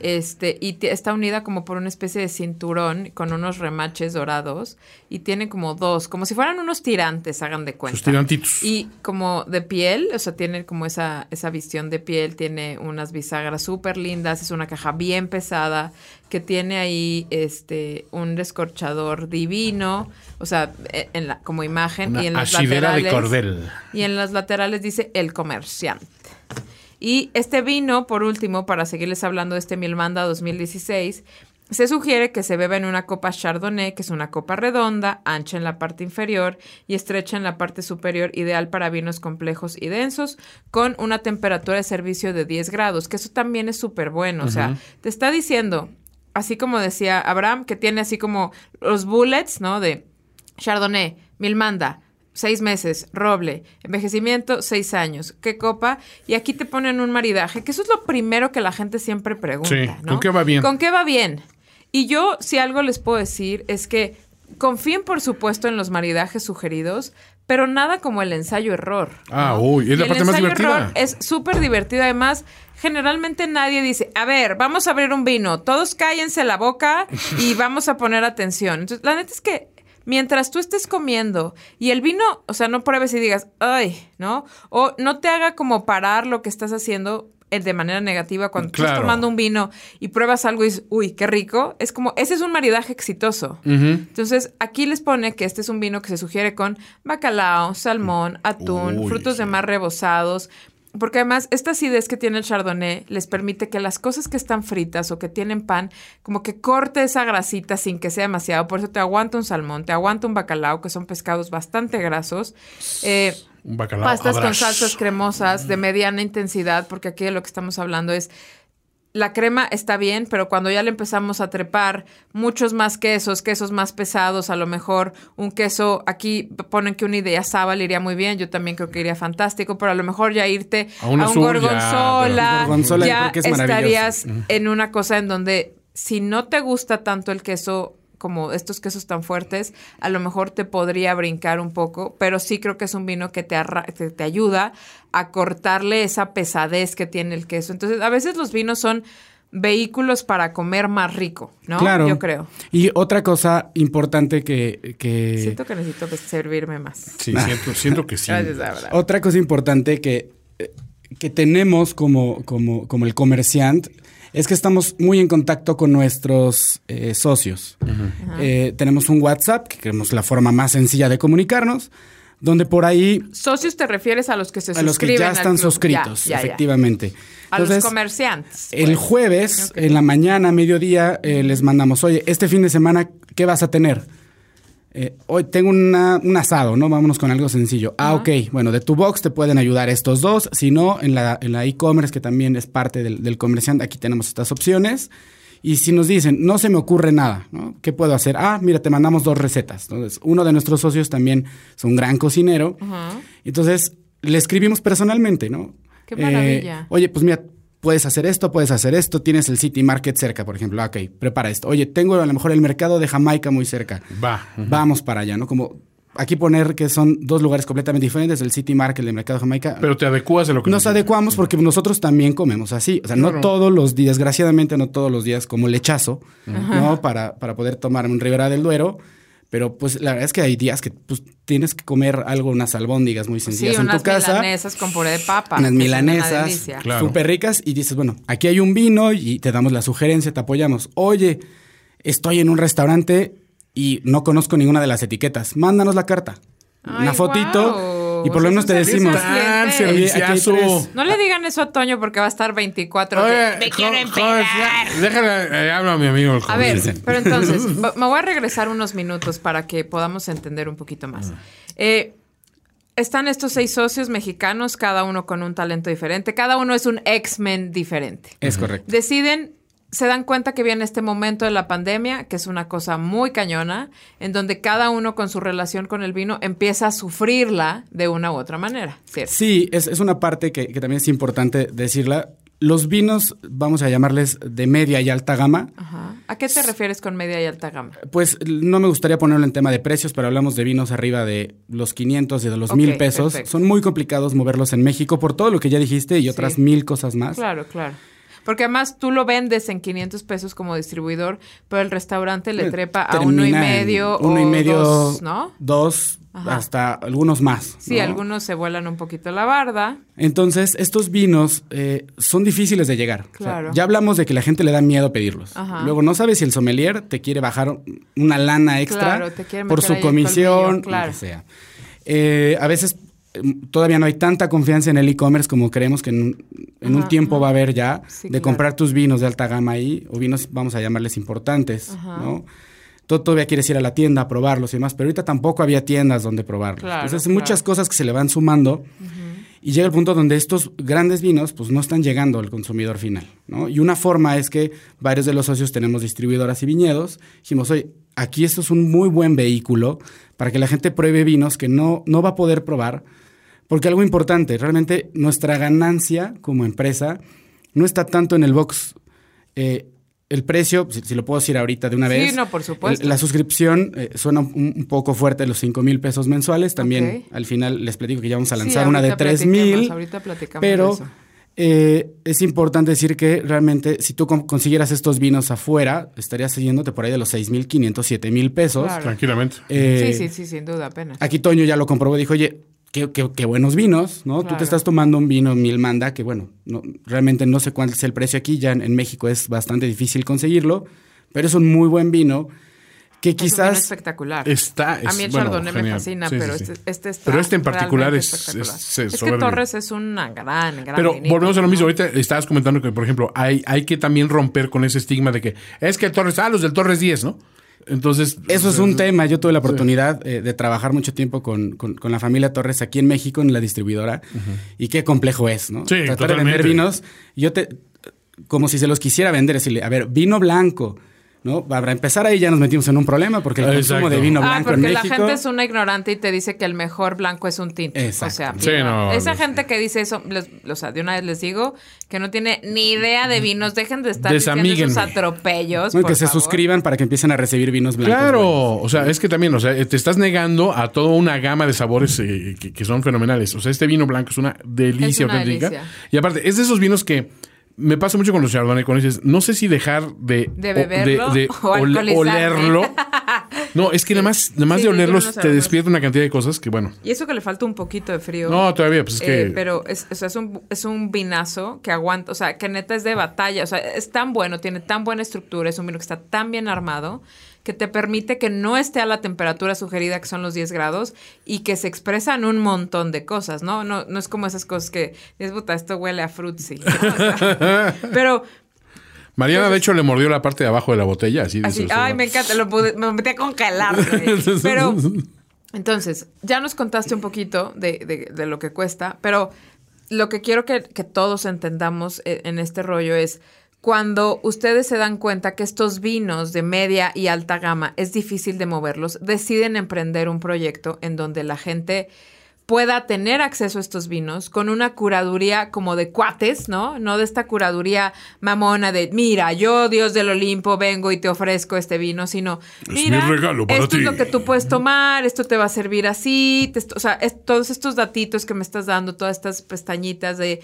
este, y está unida como por una especie de cinturón con unos remaches dorados, y tiene como dos, como si fueran unos tirantes, hagan de cuenta. Sus tirantitos. Y como de piel, o sea, tiene como esa, esa visión de piel, tiene unas bisagras súper lindas, es una caja bien pesada, que tiene ahí este un descorchador divino, o sea, e- en la, como imagen, Una y en las asidera de laterales. cordel. Y en las laterales dice el comerciante. Y este vino, por último, para seguirles hablando de este Milmanda 2016, se sugiere que se beba en una copa Chardonnay, que es una copa redonda, ancha en la parte inferior y estrecha en la parte superior, ideal para vinos complejos y densos, con una temperatura de servicio de 10 grados, que eso también es súper bueno. O sea, te está diciendo, así como decía Abraham, que tiene así como los bullets, ¿no? De Chardonnay, Milmanda, seis meses, roble, envejecimiento, seis años, ¿qué copa? Y aquí te ponen un maridaje, que eso es lo primero que la gente siempre pregunta, Sí, ¿no? ¿con qué va bien? ¿Con qué va bien? Y yo, si algo les puedo decir, es que confíen, por supuesto, en los maridajes sugeridos, pero nada como el ensayo-error. Ah, ¿no? uy, es Y la el parte más divertida. Es súper divertido. Además, generalmente nadie dice, a ver, vamos a abrir un vino, todos cállense la boca y vamos a poner atención. Entonces, la neta es que mientras tú estés comiendo y el vino, o sea, no pruebes y digas, ay, ¿no? O no te haga como parar lo que estás haciendo eh, de manera negativa cuando tú estás Claro. tomando un vino y pruebas algo y dices, uy, qué rico. Es como, ese es un maridaje exitoso. Entonces, aquí les pone que este es un vino que se sugiere con bacalao, salmón, atún, Uy, frutos de mar rebozados. Porque además, esta acidez que tiene el chardonnay les permite que las cosas que están fritas o que tienen pan, como que corte esa grasita sin que sea demasiado. Por eso te aguanta un salmón, te aguanta un bacalao, que son pescados bastante grasos. Eh, Un bacalao. pastas con salsas cremosas de mediana intensidad, porque aquí de lo que estamos hablando es la crema está bien, pero cuando ya le empezamos a trepar muchos más quesos, quesos más pesados, a lo mejor un queso, aquí ponen que una idea sábal iría muy bien, yo también creo que iría fantástico, pero a lo mejor ya irte A a, un azul, ya, gorgonzola, Gorgonzola ya estarías en una cosa en donde si no te gusta tanto el queso como estos quesos tan fuertes, a lo mejor te podría brincar un poco, pero sí creo que es un vino que te, arra- te, te ayuda a cortarle esa pesadez que tiene el queso. Entonces, a veces los vinos son vehículos para comer más rico, ¿no? Claro. Yo creo. Y otra cosa importante que, que- Siento que necesito servirme más. Sí, siento, siento que sí. Gracias, Abraham. Otra cosa importante que, eh, que tenemos como, como, como el comerciante es que estamos muy en contacto con nuestros eh, socios. Eh, tenemos un WhatsApp, que creemos la forma más sencilla de comunicarnos, donde por ahí Socios te refieres a los que se a los suscriben que ya están club. suscritos, Ya, ya, ya. efectivamente. A los comerciantes. el pues. jueves, en la mañana, mediodía, eh, les mandamos, oye, este fin de semana, ¿qué vas a tener? Eh, hoy tengo una- un asado, ¿no? Vámonos con algo sencillo. Ah, ok. Bueno, de tu box te pueden ayudar estos dos. Si no, en la en la e-commerce, que también es parte del, del comerciante, aquí tenemos estas opciones. Y si nos dicen, no se me ocurre nada, ¿no? ¿Qué puedo hacer? Ah, mira, te mandamos dos recetas. Entonces, uno de nuestros socios también es un gran cocinero. Entonces, le escribimos personalmente, ¿no? Qué maravilla. Oye, pues mira, puedes hacer esto, puedes hacer esto, tienes el City Market cerca, por ejemplo. Ah, Ok, prepara esto. Oye, tengo a lo mejor el mercado de Jamaica muy cerca. Va. Vamos para allá, ¿no? Como aquí poner que son dos lugares completamente diferentes, el City Market, el mercado de Jamaica. Pero te adecuas a lo que Nos adecuamos porque nosotros también comemos así. O sea, no Claro. todos los días, desgraciadamente no todos los días como lechazo, ¿no? Para, para poder tomar un Ribera del Duero. Pero pues la verdad es que hay días que pues, tienes que comer algo, unas albóndigas muy Sí, sencillas en unas tu casa. milanesas con puré de papa. Unas milanesas. Claro. súper ricas y dices, bueno, aquí hay un vino y te damos la sugerencia, te apoyamos. Oye, estoy en un restaurante y no conozco ninguna de las etiquetas. Mándanos la carta. Ay, una fotito y por lo menos te decimos, serviciazo. No le digan eso a Toño porque va a estar 24. Oye, que, me quiero joven, empedar". ya, Déjale, eh, habla a mi amigo el A ver, pero entonces, [laughs] me voy a regresar unos minutos para que podamos entender un poquito más. Eh, están estos seis socios mexicanos, cada uno con un talento diferente, cada uno es un X-Men diferente. Es correcto. Deciden, se dan cuenta que viene este momento de la pandemia, que es una cosa muy cañona, en donde cada uno con su relación con el vino empieza a sufrirla de una u otra manera, ¿cierto? Sí, es, es una parte que, que también es importante decirla. Los vinos, vamos a llamarles de media y alta gama, Ajá. ¿A qué te refieres con media y alta gama? Pues no me gustaría ponerlo en tema de precios, pero hablamos de vinos arriba de los 500 y de los 1000 pesos. perfecto. Son muy complicados moverlos en México por todo lo que ya dijiste y otras mil cosas más. Claro, claro. Porque además tú lo vendes en 500 pesos como distribuidor, pero el restaurante le Eh, trepa a uno y medio uno o y medio, dos, ¿no? Dos, Ajá. hasta algunos más. Sí, ¿no? algunos se vuelan un poquito la barda. Entonces, estos vinos eh, son difíciles de llegar. O sea, Claro. ya hablamos de que la gente le da miedo pedirlos. Ajá. Luego, no sabes si el sommelier te quiere bajar una lana extra Claro, te quiere por su comisión, claro. lo que sea. Eh, a veces todavía no hay tanta confianza en el e-commerce como creemos que en, un- en un Ajá, tiempo ajá. va a haber ya Sí, de claro. comprar tus vinos de alta gama ahí, o vinos, vamos a llamarles importantes, Ajá. ¿no? Tú todavía quieres ir a la tienda a probarlos y demás, pero ahorita tampoco había tiendas donde probarlos. Claro, Entonces, claro. muchas cosas que se le van sumando y llega el punto donde estos grandes vinos pues no están llegando al consumidor final, ¿no? Y una forma es que varios de los socios tenemos distribuidoras y viñedos. Dijimos, oye, aquí esto es un muy buen vehículo para que la gente pruebe vinos que no, no va a poder probar. Porque algo importante, realmente nuestra ganancia como empresa no está tanto en el box. Eh, el precio, si, si lo puedo decir ahorita de una Sí, vez. no, por supuesto. el- La suscripción eh, suena un, un poco fuerte, los 5 mil pesos mensuales. También al final les platico que ya vamos a Sí, lanzar una de ahorita 3 platiquemos, mil. Ahorita platicamos Pero de eso. eh, es importante decir que realmente si tú con- consiguieras estos vinos afuera, estarías yéndote por ahí de los 6 mil 500, 7 mil pesos. Claro. Tranquilamente. Eh, sí, sí, sí, sin duda, apenas. Aquí Toño ya lo comprobó, dijo, oye, qué, qué- qué buenos vinos, ¿no? Tú te estás tomando un vino Milmanda, que bueno, no, realmente no sé cuál es el precio aquí, ya en, en México es bastante difícil conseguirlo, pero es un muy buen vino que Es un vino quizás espectacular. Está. a mí el es- bueno, Chardonnay me genial. fascina, Sí, pero sí. este, este está Pero este en particular es- es- es Es que. Torres es una gran, gran Pero vinito, volvemos a lo mismo. Ahorita estabas comentando que, por ejemplo, hay, hay que también romper con ese estigma de que es que el Torres, ah, los del Torres 10, ¿no? Entonces. Eso es un tema. Yo tuve la oportunidad eh, de trabajar mucho tiempo con, con- con la familia Torres aquí en México, en la distribuidora. Y qué complejo es, ¿no? Sí, Tratar de vender vinos. Yo te. Como si se los quisiera vender, decirle, a ver, vino blanco. ¿No? Para empezar ahí ya nos metimos en un problema porque el Exacto. consumo de vino Ah, blanco en porque la México. gente es una ignorante y te dice que el mejor blanco es un tinto. Exacto. O sea, Sí, vino- no, esa no, gente que dice eso, les- o sea, de una vez les digo que no tiene ni idea de vinos, dejen de estar diciendo esos atropellos. Por que se favor. suscriban para que empiecen a recibir vinos blancos. Claro, buenos. o sea, es que también, o sea, te estás negando a toda una gama de sabores eh, que, que son fenomenales. O sea, este vino blanco es una delicia Es una auténtica. delicia. Y aparte, es de esos vinos que me pasa mucho con los Chardonnay, cuando dices, no sé si dejar de, De o- beberlo de, [laughs] o alcoholizarme. olerlo. [laughs] No, es que nada más, nada más Sí, de olerlos te despierta una cantidad de cosas que, bueno. Y eso que le falta un poquito de frío. No, todavía, pues es que. Eh, pero es, o sea, es, un, es un vinazo que aguanta, o sea, que neta es de batalla, o sea, es tan bueno, tiene tan buena estructura, es un vino que está tan bien armado que te permite que no esté a la temperatura sugerida que son los 10 grados y que se expresan un montón de cosas, ¿no? No, no es como esas cosas que dices, puta, esto huele a frutzi. ¿no? O sea, [laughs] pero Mariana, de hecho, le mordió la parte de abajo de la botella, así. Así, ay, me encanta, lo pude- me metí a congelar. Pero, entonces, ya nos contaste un poquito de, de- de lo que cuesta, pero lo que quiero que, que todos entendamos eh, en este rollo es cuando ustedes se dan cuenta que estos vinos de media y alta gama es difícil de moverlos, deciden emprender un proyecto en donde la gente pueda tener acceso a estos vinos con una curaduría como de cuates, ¿no? No de esta curaduría mamona de, mira, yo, Dios del Olimpo, vengo y te ofrezco este vino, sino, Es mira, mi regalo para esto ti". es lo que tú puedes tomar, esto te va a servir así, te o sea, es- todos estos datitos que me estás dando, todas estas pestañitas de...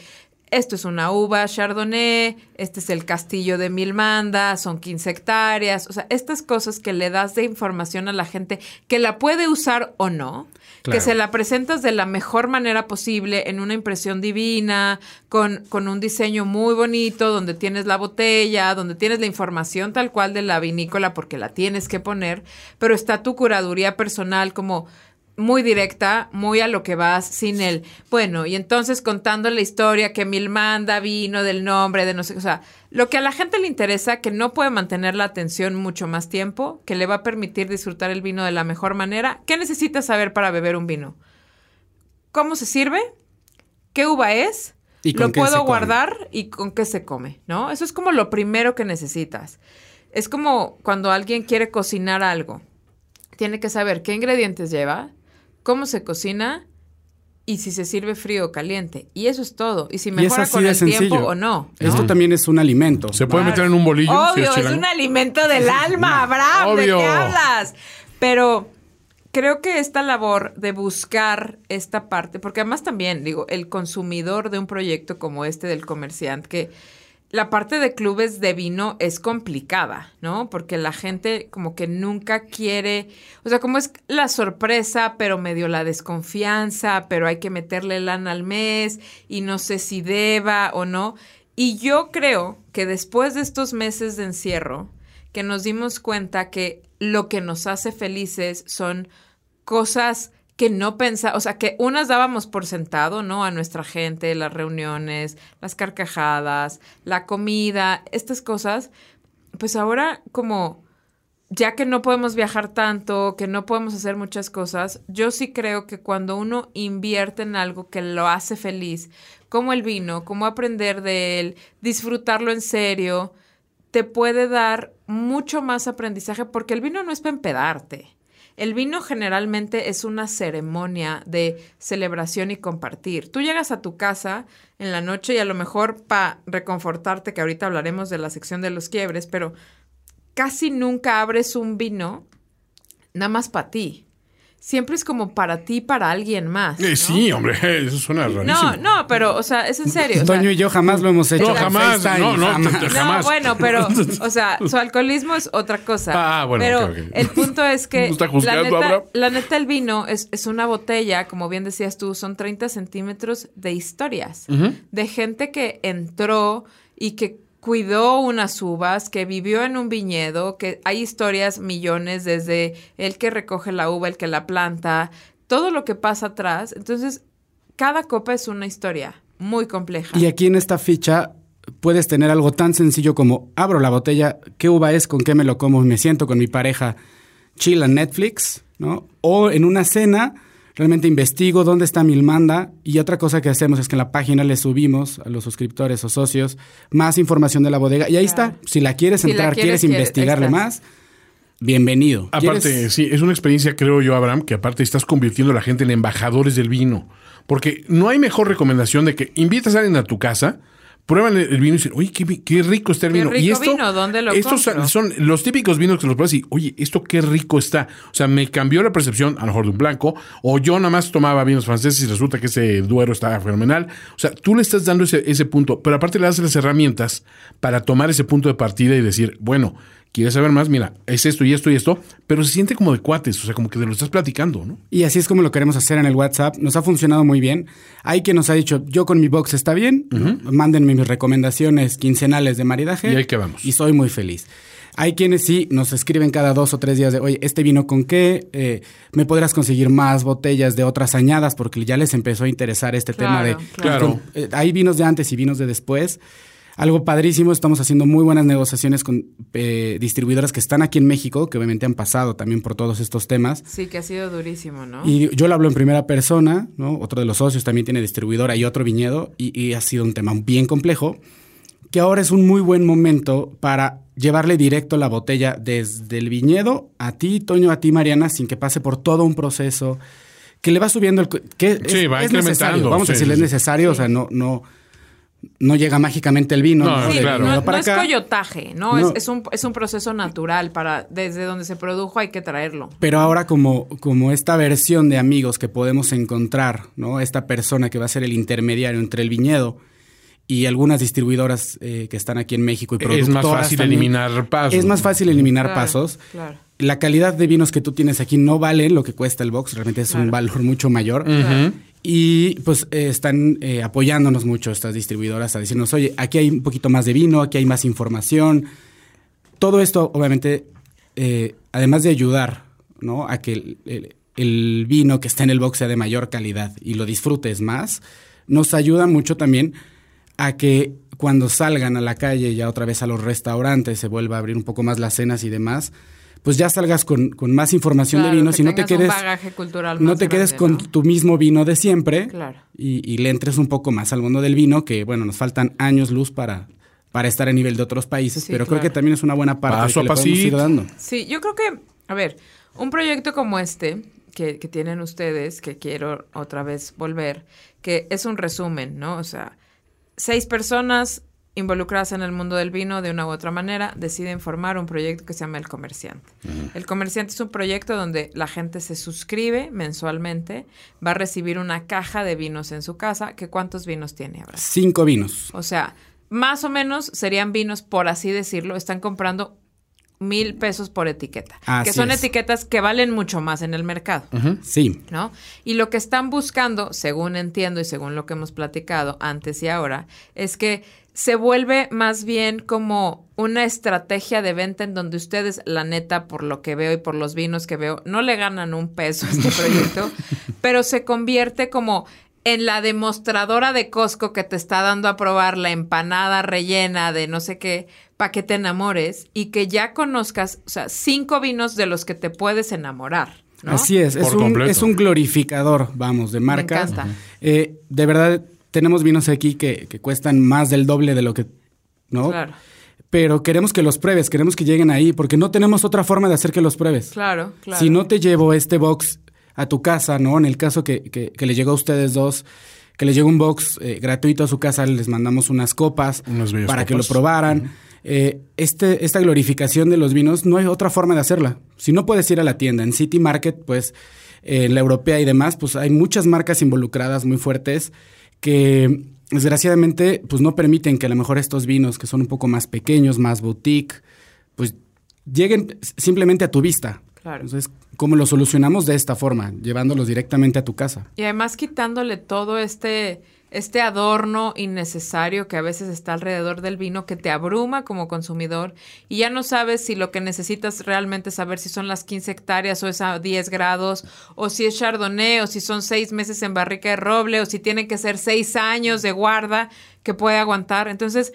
Esto es una uva Chardonnay, este es el castillo de Milmanda, son 15 hectáreas, o sea, estas cosas que le das de información a la gente que la puede usar o no, Claro. que se la presentas de la mejor manera posible en una impresión divina, con, con un diseño muy bonito, donde tienes la botella, donde tienes la información tal cual de la vinícola porque la tienes que poner, pero está tu curaduría personal como muy directa, muy a lo que vas, sin el, bueno, y entonces contando la historia que Milmanda vino del nombre de no sé, o sea, lo que a la gente le interesa, que no puede mantener la atención mucho más tiempo, que le va a permitir disfrutar el vino de la mejor manera. ¿Qué necesitas saber para beber un vino? ¿Cómo se sirve? ¿Qué uva es? ¿Y lo puedo come? guardar y con qué se come, ¿no? Eso es como lo primero que necesitas. Es como cuando alguien quiere cocinar algo. Tiene que saber qué ingredientes lleva, cómo se cocina y si se sirve frío o caliente. Y eso es todo. Y si Y es mejora así con de el sencillo. tiempo o no. ¿no? Esto también es un alimento. ¿Se puede Claro. meter en un bolillo? si Obvio, es, chilango? un alimento del [laughs] alma, Abraham. ¿De Obvio. qué hablas? Pero creo que esta labor de buscar esta parte, porque además también, digo, el consumidor de un proyecto como este del comerciante, que la parte de clubes de vino es complicada, ¿no? Porque la gente como que nunca quiere, o sea, como es la sorpresa, pero medio la desconfianza, pero hay que meterle lana al mes y no sé si deba o no. Y yo creo que después de estos meses de encierro, que nos dimos cuenta que lo que nos hace felices son cosas que no pensamos, o sea, que unas dábamos por sentado, ¿no? A nuestra gente, las reuniones, las carcajadas, la comida, estas cosas, pues ahora como ya que no podemos viajar tanto, que no podemos hacer muchas cosas, yo sí creo que cuando uno invierte en algo que lo hace feliz, como el vino, como aprender de él, disfrutarlo en serio, te puede dar mucho más aprendizaje porque el vino no es para empedarte. El vino generalmente es una ceremonia de celebración y compartir. Tú llegas a tu casa en la noche y a lo mejor para reconfortarte, que ahorita hablaremos de la sección de los quiebres, pero casi nunca abres un vino nada más para ti. Siempre es como para ti, para alguien más. Eh, sí, hombre, [laughs] eso suena rarísimo. No, no, pero, o sea, es en serio. o sea, Toño y yo jamás lo hemos hecho. No, jamás, no, no, jamás. no, bueno, pero, [laughs] o sea, su alcoholismo es otra cosa. Ah, bueno, Pero ok, ok. el punto es que No [laughs] está la, juzgando, neta, Abraham. la neta, el vino es, es una botella, como bien decías tú, son 30 centímetros de historias. De gente que entró y que cuidó unas uvas, que vivió en un viñedo, que hay historias millones desde el que recoge la uva, el que la planta, todo lo que pasa atrás. Entonces, cada copa es una historia muy compleja. Y aquí en esta ficha puedes tener algo tan sencillo como abro la botella, qué uva es, con qué me lo como, me siento con mi pareja, chill en Netflix, ¿no? O en una cena realmente investigo dónde está Milmanda y otra cosa que hacemos es que en la página le subimos a los suscriptores o socios más información de la bodega y ahí está. Si la quieres entrar, quieres, investigarle más, bienvenido. Aparte, sí, es una experiencia, creo yo, Abraham, que aparte estás convirtiendo a la gente en embajadores del vino. Porque no hay mejor recomendación de que invitas a alguien a tu casa prueban el vino y dicen, oye, qué, rico está el vino. y esto, vino, ¿dónde lo Estos son, los típicos vinos que los pruebas y, oye, esto qué rico está. O sea, me cambió la percepción, a lo mejor de un blanco, o yo nada más tomaba vinos franceses y resulta que ese duero está fenomenal. O sea, tú le estás dando ese, ese punto, pero aparte le das las herramientas para tomar ese punto de partida y decir, bueno, quieres saber más, mira, es esto y esto y esto, pero se siente como de cuates, o sea, como que te lo estás platicando, ¿no? Y así es como lo queremos hacer en el WhatsApp. Nos ha funcionado muy bien. Hay quien nos ha dicho, yo con mi box está bien, mándenme mis recomendaciones quincenales de maridaje. Y ahí que vamos. Y soy muy feliz. Hay quienes sí nos escriben cada dos o tres días de, oye, este vino con qué, eh, me podrás conseguir más botellas de otras añadas porque ya les empezó a interesar este tema de... Claro. Eh, hay vinos de antes y vinos de después algo padrísimo, estamos haciendo muy buenas negociaciones con eh, distribuidoras que están aquí en México, que obviamente han pasado también por todos estos temas. Sí, que ha sido durísimo, ¿no? Y yo lo hablo en primera persona, ¿no? Otro de los socios también tiene distribuidora y otro viñedo, y, ha sido un tema bien complejo, que ahora es un muy buen momento para llevarle directo la botella desde el viñedo a ti, Toño, a ti, Mariana, sin que pase por todo un proceso que le va subiendo el... Que sí, va es necesario, vamos a decirle, es necesario, o sea, no... no no llega mágicamente el vino. No, es coyotaje, ¿no? Es, un, es un proceso natural para desde donde se produjo hay que traerlo. Pero ahora como, como esta versión de amigos que podemos encontrar, ¿no? Esta persona que va a ser el intermediario entre el viñedo y algunas distribuidoras eh, que están aquí en México y productoras. Es más fácil eliminar pasos. Es más fácil eliminar pasos. La calidad de vinos que tú tienes aquí no vale lo que cuesta el box, realmente es un valor mucho mayor. Y pues eh, están eh, apoyándonos mucho estas distribuidoras a decirnos, oye, aquí hay un poquito más de vino, aquí hay más información. Todo esto, obviamente, eh, además de ayudar ¿no? a que el, vino que está en el box sea de mayor calidad y lo disfrutes más, nos ayuda mucho también a que cuando salgan a la calle ya otra vez a los restaurantes se vuelva a abrir un poco más las cenas y demás, pues ya salgas con, más información de vinos y no te quedes no te quedes con tu mismo vino de siempre y, le entres un poco más al mundo del vino que bueno nos faltan años luz para para estar a nivel de otros países pero creo que también es una buena parte que le podemos ir dando. Sí yo creo que a ver un proyecto como este que, que tienen ustedes que quiero otra vez volver que es un resumen no o sea seis personas involucradas en el mundo del vino de una u otra manera, deciden formar un proyecto que se llama El Comerciante. El Comerciante es un proyecto donde la gente se suscribe mensualmente, va a recibir una caja de vinos en su casa. ¿Qué cuántos vinos tiene ahora? Cinco vinos. O sea, más o menos serían vinos, por así decirlo, están comprando mil pesos por etiqueta, que son etiquetas que valen mucho más en el mercado. Sí. ¿No? Y lo que están buscando, según entiendo y según lo que hemos platicado antes y ahora, es que se vuelve más bien como una estrategia de venta en donde ustedes, la neta, por lo que veo y por los vinos que veo, no le ganan un peso a este [laughs] proyecto, pero se convierte como en la demostradora de Costco que te está dando a probar la empanada rellena de no sé qué, para que te enamores y que ya conozcas, o sea, cinco vinos de los que te puedes enamorar. Así es, es un, es un, glorificador, vamos, de marcas. Eh, de verdad, tenemos vinos aquí que, cuestan más del doble de lo que, ¿no? Claro. Pero queremos que los pruebes, queremos que lleguen ahí, porque no tenemos otra forma de hacer que los pruebes. Claro, claro. Si no te llevo este box a tu casa, ¿no? En el caso que, que, que le llegó a ustedes dos, que les llegó un box eh, gratuito a su casa, les mandamos unas copas para que lo probaran. Eh, este, esta glorificación de los vinos, no hay otra forma de hacerla. Si no puedes ir a la tienda, en City Market, pues en la europea y demás, pues hay muchas marcas involucradas muy fuertes que desgraciadamente pues no permiten que a lo mejor estos vinos que son un poco más pequeños, más boutique, pues lleguen simplemente a tu vista. Claro. Entonces, ¿cómo lo solucionamos de esta forma? Llevándolos directamente a tu casa. Y además quitándole todo este, este adorno innecesario que a veces está alrededor del vino que te abruma como consumidor y ya no sabes si lo que necesitas realmente saber si son las 15 hectáreas o es a 10 grados o si es chardonnay o si son seis meses en barrica de roble o si tiene que ser seis años de guarda que puede aguantar. Entonces,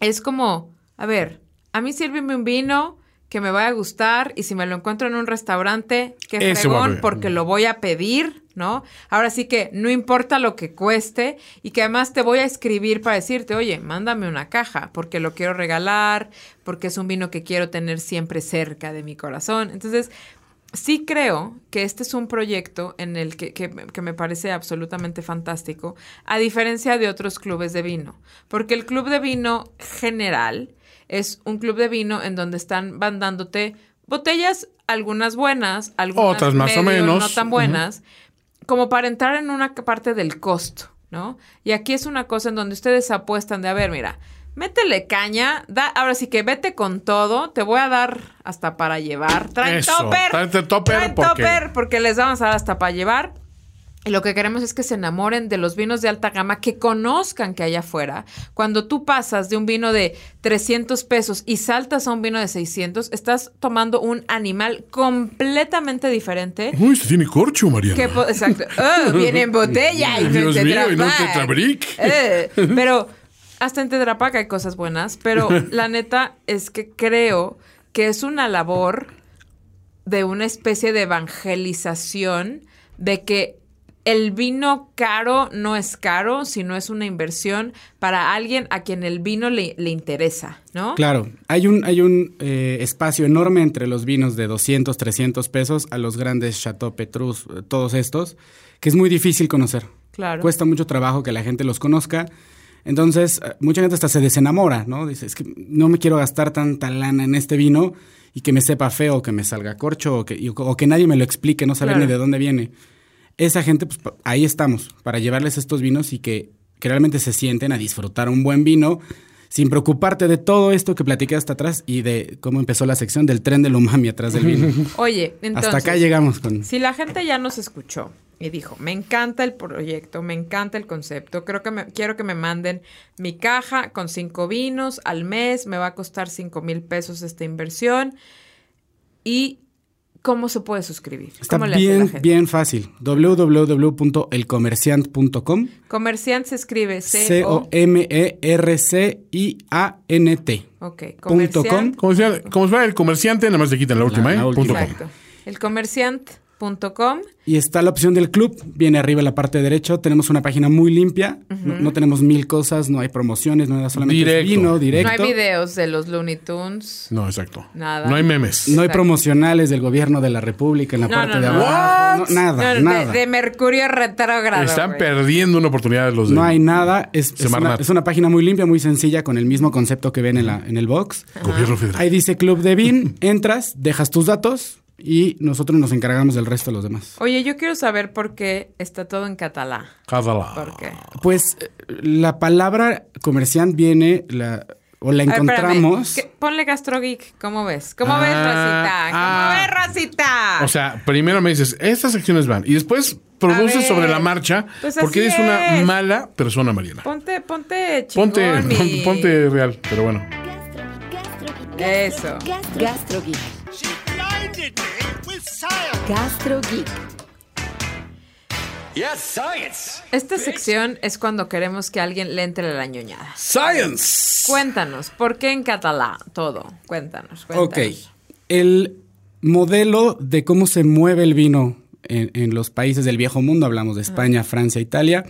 es como, a ver, a mí sírveme un vino que me vaya a gustar y si me lo encuentro en un restaurante, qué fregón, porque lo voy a pedir, ¿no? Ahora sí que no importa lo que cueste y que además te voy a escribir para decirte, oye, mándame una caja porque lo quiero regalar, porque es un vino que quiero tener siempre cerca de mi corazón. Entonces, sí creo que este es un proyecto en el que, que- que me parece absolutamente fantástico, a diferencia de otros clubes de vino, porque el club de vino general es un club de vino en donde están van dándote botellas, algunas buenas, algunas Otras más o menos. no tan buenas, como para entrar en una parte del costo, ¿no? Y aquí es una cosa en donde ustedes apuestan de, a ver, mira, métele caña, da, ahora sí que vete con todo, te voy a dar hasta para llevar. Traen Eso, topper. tráete topper porque- topper porque les vamos a dar hasta para llevar. Y lo que queremos es que se enamoren de los vinos de alta gama, que conozcan que allá afuera, cuando tú pasas de un vino de 300 pesos y saltas a un vino de 600, estás tomando un animal completamente diferente. Uy, se tiene corcho, Mariana. Exacto. [laughs] Oh, viene en botella y no Dios en mío, y no. Tetrabric. Eh, [laughs] pero hasta en Tetra Pak hay cosas buenas, pero [laughs] la neta es que creo que es una labor de una especie de evangelización de que el vino caro no es caro, sino es una inversión para alguien a quien el vino le, le interesa, ¿no? Claro, hay un, hay un eh, espacio enorme entre los vinos de 200, 300 pesos a los grandes Chateau Petrus, eh, todos estos, que es muy difícil conocer. Claro. Cuesta mucho trabajo que la gente los conozca. Entonces, eh, mucha gente hasta se desenamora, ¿no? Dice, es que no me quiero gastar tanta lana en este vino y que me sepa feo, que me salga corcho, o que, y- o que nadie me lo explique, no saber Claro. ni de dónde viene. Esa gente, pues ahí estamos, para llevarles estos vinos y que, que realmente se sienten a disfrutar un buen vino sin preocuparte de todo esto que platiqué hasta atrás y de cómo empezó la sección del tren del umami atrás del vino. [laughs] Oye, entonces... hasta acá llegamos con... Si la gente ya nos escuchó y dijo, me encanta el proyecto, me encanta el concepto, creo que me, quiero que me manden mi caja con cinco vinos al mes, me va a costar cinco mil pesos esta inversión. ¿Y cómo se puede suscribir? Está ¿Cómo le hace la bien, bien fácil. www.elcomerciant.com Comerciant se escribe E C-O... C-O-M-E-R-C-I-A-N-T. Ok, comerciant. Como si, fuera el comerciante, nada más le quitan la última, la ¿eh? última. Exacto. El Y está la opción del club, viene arriba en la parte derecha. Tenemos una página muy limpia, no, no tenemos mil cosas, no hay promociones, no hay solamente Directo. vino No directo. hay videos de los Looney Tunes. No, exacto. Nada. No hay memes. No hay promocionales del gobierno de la República en la No, parte no, de no. abajo. No, nada, No, nada. De, de Mercurio retrógrado. Están perdiendo una oportunidad los de... No hay nada. Es, es, una, es una página muy limpia, muy sencilla, con el mismo concepto que ven en, la, en el box. Gobierno federal. Ahí dice Club de Vin, entras, dejas tus datos y nosotros nos encargamos del resto de los demás. Oye, yo quiero saber por qué está todo en catalán. Catalá. ¿Por qué? Pues eh, la palabra comerciante viene la, o la ver, encontramos. ¿Qué- Ponle gastrogeek, ¿cómo ves? ¿Cómo Ah, ves, Rosita? ¿Cómo ah. ves, Rosita? O sea, primero me dices, estas secciones van. Y después produces ver, sobre la marcha pues porque eres una mala persona, Mariana. ponte, ponte chingón, Ponte, mi- ponte real, pero bueno. Eso. Gastro blinded me with science. Gastro Geek. Yes, science. Esta sección es cuando queremos que alguien le entre la ñoñada. Science. Cuéntanos, ¿por qué en catalán todo? Cuéntanos, cuéntanos. Ok. El modelo de cómo se mueve el vino en, en los países del viejo mundo, hablamos de España, Francia, Italia,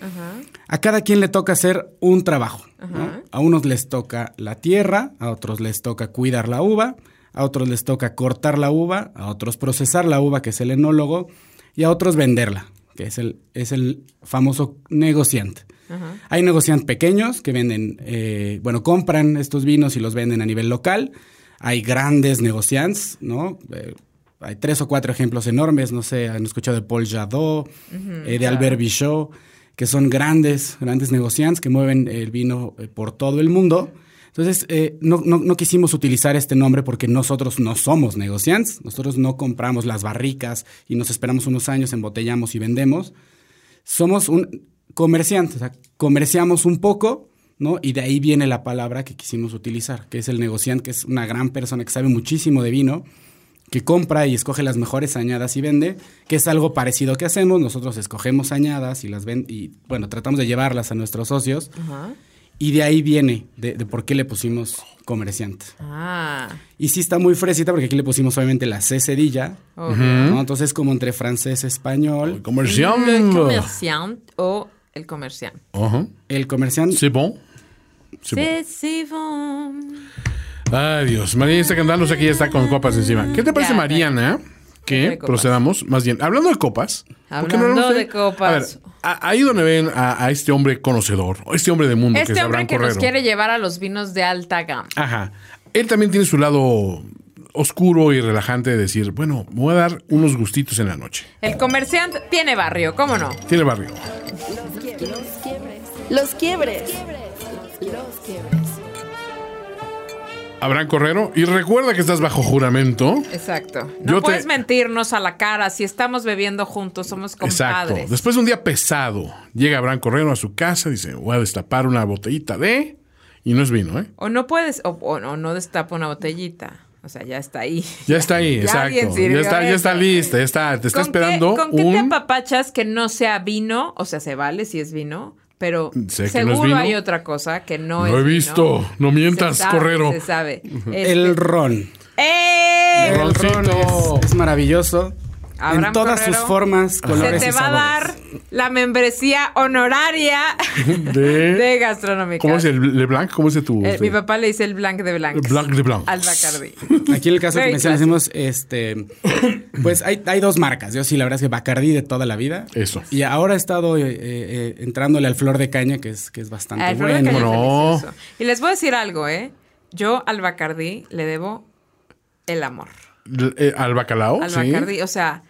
a cada quien le toca hacer un trabajo. ¿no? A unos les toca la tierra, a otros les toca cuidar la uva, a otros les toca cortar la uva, a otros procesar la uva, que es el enólogo, y a otros venderla, que es el, es el famoso negociante. Hay negociantes pequeños que venden, eh, bueno, compran estos vinos y los venden a nivel local. Hay grandes negociantes, ¿no? Eh, hay tres o cuatro ejemplos enormes, no sé, han escuchado de Paul Jadot, eh, de Albert Bichot, que son grandes, grandes negociantes que mueven el vino por todo el mundo. Entonces, eh, no, no- quisimos utilizar este nombre porque nosotros no somos negociantes. Nosotros no compramos las barricas y nos esperamos unos años, embotellamos y vendemos. Somos un comerciante, o sea, comerciamos un poco, ¿no? Y de ahí viene la palabra que quisimos utilizar, que es el negociante, que es una gran persona que sabe muchísimo de vino, que compra y escoge las mejores añadas y vende, que es algo parecido que hacemos. Nosotros escogemos añadas y las ven y bueno, tratamos de llevarlas a nuestros socios. Y de ahí viene de, de por qué le pusimos comerciante. Ah. Y sí está muy fresita porque aquí le pusimos obviamente la C cedilla, ok. ¿no? Entonces como entre francés español. Comercial. El comerciante o el comerciante. Ajá. El comerciante C'est bon. C'est bon. Sí, sí, bon. Ay, Dios. María está cantándose aquí, ya está con copas encima. ¿Qué te parece, Ya, Mariana? Que procedamos, más bien, hablando de copas. ¿por qué no Hablando hablamos de copas. A ver, ahí donde ven a, a este hombre conocedor, o este hombre de mundo que Este es hombre que nos quiere llevar a los vinos de alta gama. Ajá. Él también tiene su lado oscuro y relajante de decir, bueno, me voy a dar unos gustitos en la noche. El comerciante tiene barrio, ¿cómo no? Tiene barrio. Los quiebres. Los Abraham Correro. Y recuerda que estás bajo juramento. Exacto. No Yo te- puedes mentirnos a la cara. Si estamos bebiendo juntos, somos Exacto. compadres. Después de un día pesado, llega Abraham Correro a su casa, dice, voy a destapar una botellita de... Y no es vino, ¿eh? O no puedes, o, o no, no destapa una botellita. O sea, ya está ahí. Ya está ahí, [laughs] exacto. Ya está, ya está lista, ya está. Te está ¿Con qué- esperando ¿Con qué te apapachas que no sea vino? O sea, se vale si es vino, pero Sé no seguro vino. hay otra cosa que no, No es he vino. visto. No mientas, Se sabe, Correro. Se sabe. Este- el ron. ¡Eh! El ron Roncito. es, es maravilloso. Abraham en todas Correro. sus formas, Se colores te y va a dar la membresía honoraria [laughs] De... de gastronómica. ¿Cómo es el Le Blanc? ¿Cómo es tu...? Eh, mi papá le dice el blanc de blanc. El blanc de blanc. Al Bacardi. [laughs] Aquí en el caso Very que mencionamos, este, pues hay, hay dos marcas. Yo sí, la verdad es que Bacardi de toda la vida. Eso. Y ahora he estado eh, eh, entrándole al flor de caña, que es, que es bastante flor de bueno. caña es No. Y les voy a decir algo, ¿eh? Yo al Bacardi le debo el amor. Eh, ¿Al bacalao? Al sí. Bacardi, o sea,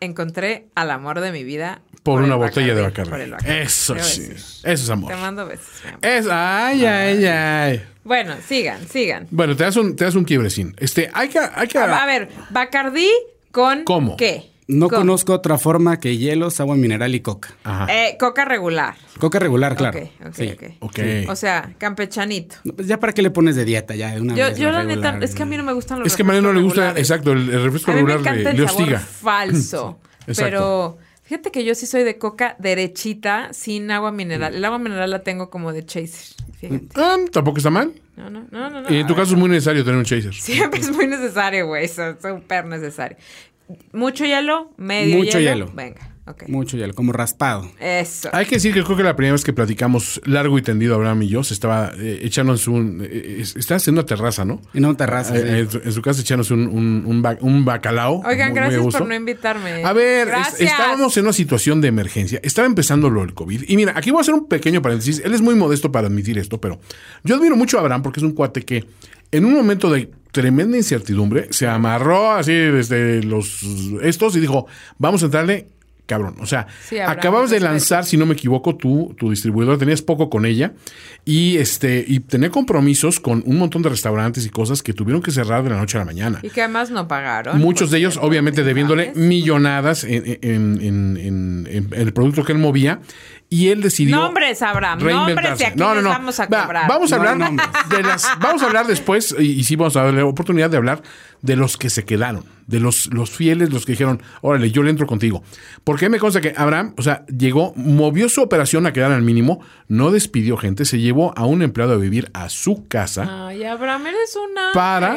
encontré al amor de mi vida. Por, una botella de Bacardi. Eso sí. Eso es amor. Te mando besos. Es... Ay, ay, ay. Bueno, sigan, sigan. Bueno, te das un, te das un quiebrecín. Este, hay que... Hay que A, a ver, Bacardi con ¿Cómo? qué? No Con- conozco otra forma que hielos, agua mineral y coca. Ajá. Eh, coca regular. Coca regular, claro. Ok, ok, Sí. ok. Ok. O sea, campechanito. Pues ya para qué le pones de dieta ya de una Yo, vez yo la regular, neta, es que a mí no me gustan los Es que a María no le gusta... Exacto, el, el refresco A mí me regular encanta le, el le sabor hostiga. falso. [laughs] Pero fíjate que yo sí soy de coca derechita, sin agua mineral. El agua mineral la tengo como de chaser. Fíjate. Ah, tampoco está mal. No, no, no, no. no. Y en tu caso es muy necesario tener un chaser. Siempre es muy necesario, güey. Es súper necesario. ¿Mucho hielo? ¿Medio Mucho hielo. Venga, ok. Mucho hielo, como raspado. Eso. Hay que decir que creo que la primera vez que platicamos largo y tendido Abraham y yo, se estaba eh, echándose un... eh, estás en una terraza, ¿no? En una terraza. sí. Eh, en, su, en su casa echándose un, un, un, ba- un bacalao. Oigan, muy- gracias por no invitarme. A ver, es- estábamos en una situación de emergencia. Estaba empezando lo del COVID. Y mira, aquí voy a hacer un pequeño paréntesis. Él es muy modesto para admitir esto, pero yo admiro mucho a Abraham porque es un cuate que en un momento de tremenda incertidumbre se amarró así desde los estos y dijo, vamos a entrarle. Cabrón, o sea, Sí, acababas de lanzar, si no me equivoco, tu, tu distribuidor, tenías poco con ella y este y tenía compromisos con un montón de restaurantes y cosas que tuvieron que cerrar de la noche a la mañana. Y que además no pagaron. Muchos de ellos, obviamente, debiéndole millonadas en, en- en- en- en- en el producto que él movía. Y él decidió. Nombres, Abraham. Nombres reinventarse. y aquí les vamos a Va, cobrar. vamos a No, hablar [laughs] de las. Vamos a hablar después, y, y sí vamos a darle la oportunidad de hablar de los que se quedaron, de los, los fieles, los que dijeron, órale, yo le entro contigo. Porque me consta que Abraham, o sea, llegó, movió su operación a quedar al mínimo, no despidió gente, se llevó a un empleado a vivir a su casa Ay, Abraham, eres una. para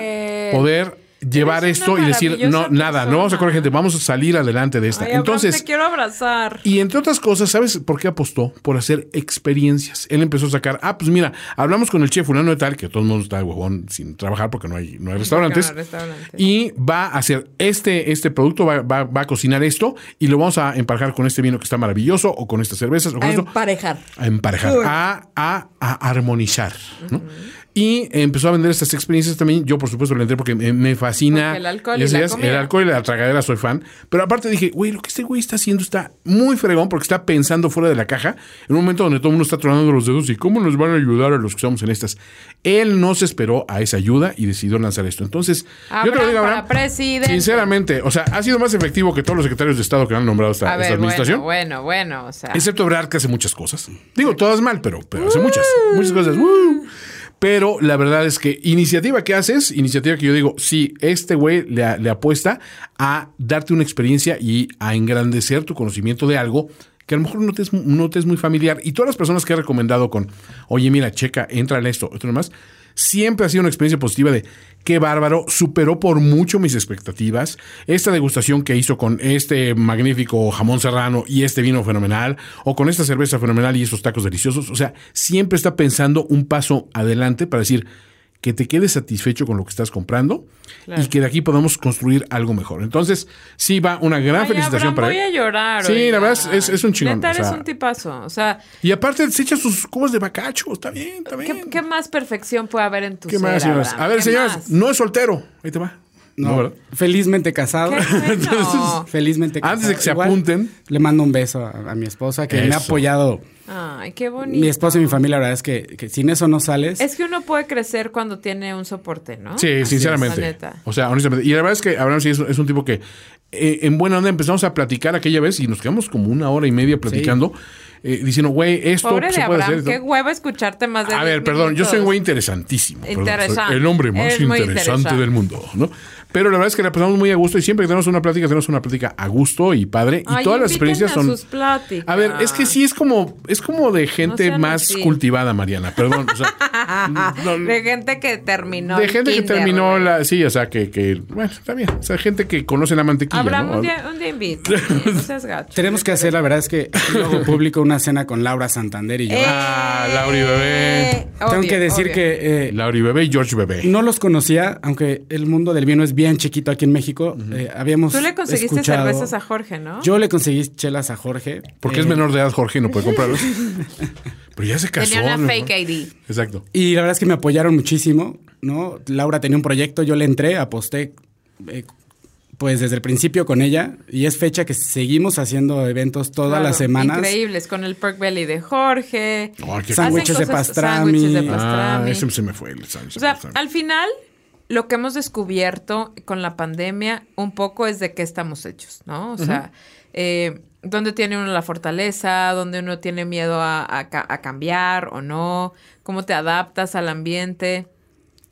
poder llevar esto y decir, no, nada, no vamos a correr gente, vamos a salir adelante de esta. Ay, Entonces, te quiero abrazar. y entre otras cosas, ¿sabes por qué apostó? Por hacer experiencias. Él empezó a sacar, ah, pues mira, hablamos con el chef fulano de tal, que todo el mundo está de huevón sin trabajar porque no hay, no hay restaurantes. no hay restaurantes. Y va a hacer este, este producto, va, va- va a cocinar esto y lo vamos a emparejar con este vino que está maravilloso o con estas cervezas o con esto emparejar. a emparejar, a, a- a armonizar. ¿no? Y empezó a vender estas experiencias también. Yo, por supuesto, le entré porque me, me fascina. Porque el alcohol y la comida. El alcohol y la tragadera soy fan. Pero aparte dije, güey, lo que este güey está haciendo está muy fregón porque está pensando fuera de la caja en un momento donde todo el mundo está tronando los dedos y cómo nos van a ayudar a los que estamos en estas. Él no se esperó a esa ayuda y decidió lanzar esto. Entonces, yo te lo digo, Abraham, presidente. sinceramente, o sea, ha sido más efectivo que todos los secretarios de Estado que han nombrado esta, A esta ver, administración. bueno, bueno, bueno, o sea. Excepto Ebrard, que hace muchas cosas. Digo, todas mal, pero, pero hace muchas. Muchas cosas. ¡Woo! Pero la verdad es que iniciativa que haces, iniciativa que yo digo, sí, este güey le, apuesta a darte una experiencia y a engrandecer tu conocimiento de algo que a lo mejor no te es, no te es muy familiar. Y todas las personas que he recomendado con, oye, mira, checa, entra en esto, esto nomás, siempre ha sido una experiencia positiva de qué bárbaro, superó por mucho mis expectativas. Esta degustación que hizo con este magnífico jamón serrano y este vino fenomenal, o con esta cerveza fenomenal y estos tacos deliciosos, o sea, siempre está pensando un paso adelante para decir que te quedes satisfecho con lo que estás comprando Claro. y que de aquí podamos construir algo mejor. Entonces, sí va una gran Ay, felicitación Abraham, para voy él. a llorar. Sí, oiga. la verdad es- es- es un chingón, Neta, o sea- eres un tipazo. O sea, Y aparte se echa sus cubos de bacacho, está bien, está bien. ¿qué, qué más perfección puede haber en tu ¿Qué ser, más, señoras? A ver, ¿Qué señoras, no es soltero. Ahí te va. No, ¿verdad? felizmente casado. Qué bueno. [laughs] felizmente casado. Antes de que se Igual, apunten. Le mando un beso a, a mi esposa que me ha apoyado. Ay, qué bonito. Mi esposa y mi familia, la verdad es que, que sin eso no sales. Es que uno puede crecer cuando tiene un soporte, ¿no? Sí, Así sinceramente. O sea, honestamente. Y la verdad es que Abraham sí es, es un tipo que eh, en buena onda empezamos a platicar aquella vez y nos quedamos como una hora y media platicando, eh, diciendo, güey, esto Pobre se de puede Abraham, hacer. qué huevo escucharte más de A 10 ver, perdón, yo soy un güey interesantísimo. perdón, Interesante. el hombre más interesante interesante. del mundo, ¿no? Pero la verdad es que la pasamos muy a gusto y siempre que tenemos una plática, tenemos una plática a gusto y padre. Y Ay, todas las experiencias a son. sus pláticas. A ver, es que sí es como, es como de gente más así. cultivada, Mariana. Perdón. O sea, [laughs] no- de gente que terminó. de gente que terminó la. Sí, o sea, que, que. Bueno, está bien. O sea, gente que conoce la mantequilla. ¿no? un día, un día. [laughs] No gacho. Tenemos que hacer, la verdad es que [laughs] luego público una cena con Laura Santander y yo. Ah, Lauri Bebé. Eh, Tengo que decir obvio. que eh, Lauri Bebé y George Bebé. no los conocía, aunque el mundo del vino es bien chiquito aquí en México. eh, habíamos Tú le conseguiste escuchado- cervezas a Jorge, ¿no? Yo le conseguí chelas a Jorge. Porque eh, es menor de edad, Jorge, y no puede comprarlos. [laughs] Pero ya se casó. Tenía una ¿no? fake ID. Exacto. Y la verdad es que me apoyaron muchísimo, ¿no? Laura tenía un proyecto, yo le entré, aposté, eh, pues desde el principio con ella. Y es fecha que seguimos haciendo eventos todas Claro, las semanas. Increíbles, con el pork belly de Jorge. Sándwiches de pastrami. Ah, ese se me fue. el sándwich O sea, pastrami. al final, lo que hemos descubierto con la pandemia un poco es de qué estamos hechos, ¿no? O sea, eh, dónde tiene uno la fortaleza, dónde uno tiene miedo a, a ca- a cambiar o no, cómo te adaptas al ambiente.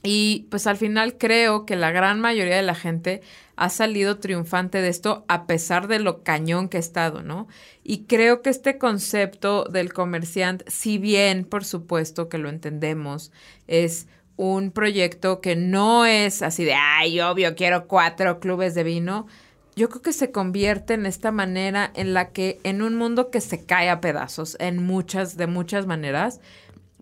Y pues al final creo que la gran mayoría de la gente ha salido triunfante de esto a pesar de lo cañón que ha estado, ¿no? Y creo que este concepto del comerciante, si bien por supuesto que lo entendemos, es un proyecto que no es así de, ay, obvio, quiero cuatro clubes de vino. Yo creo que se convierte en esta manera en la que en un mundo que se cae a pedazos en muchas, de muchas maneras,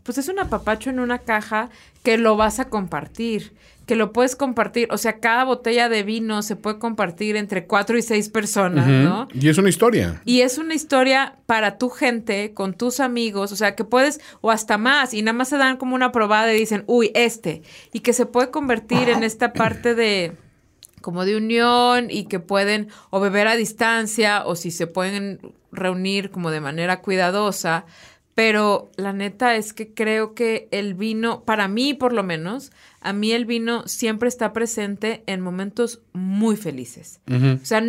pues es un apapacho en una caja que lo vas a compartir, que lo puedes compartir, o sea, cada botella de vino se puede compartir entre cuatro y seis personas, ¿no? Y es una historia. Y es una historia para tu gente, con tus amigos, o sea, que puedes, o hasta más, y nada más se dan como una probada y dicen, uy, este, y que se puede convertir en esta [coughs] parte de como de unión y que pueden o beber a distancia o si se pueden reunir como de manera cuidadosa. Pero la neta es que creo que el vino, para mí por lo menos, a mí el vino siempre está presente en momentos muy felices. O sea,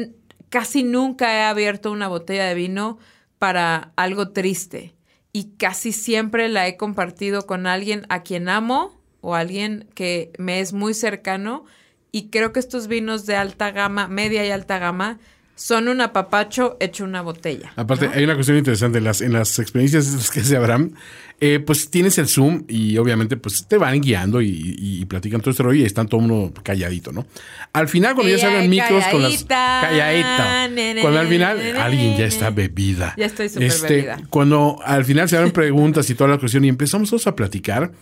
casi nunca he abierto una botella de vino para algo triste. Y casi siempre la he compartido con alguien a quien amo o alguien que me es muy cercano. Y creo que estos vinos de alta gama, media y alta gama, son un apapacho hecho una botella. Aparte, ¿no? hay una cuestión interesante. En las, en las experiencias que hace Abraham, eh, pues tienes el Zoom y obviamente pues te van guiando y, y- y platican todo este rollo y están todo uno calladito, ¿no? Al final, cuando ya se abren micros con las... calladita. Cuando al final alguien ya está bebida. Ya estoy súper Este, bebida. Cuando al final se abren preguntas y toda la cuestión y empezamos todos a platicar,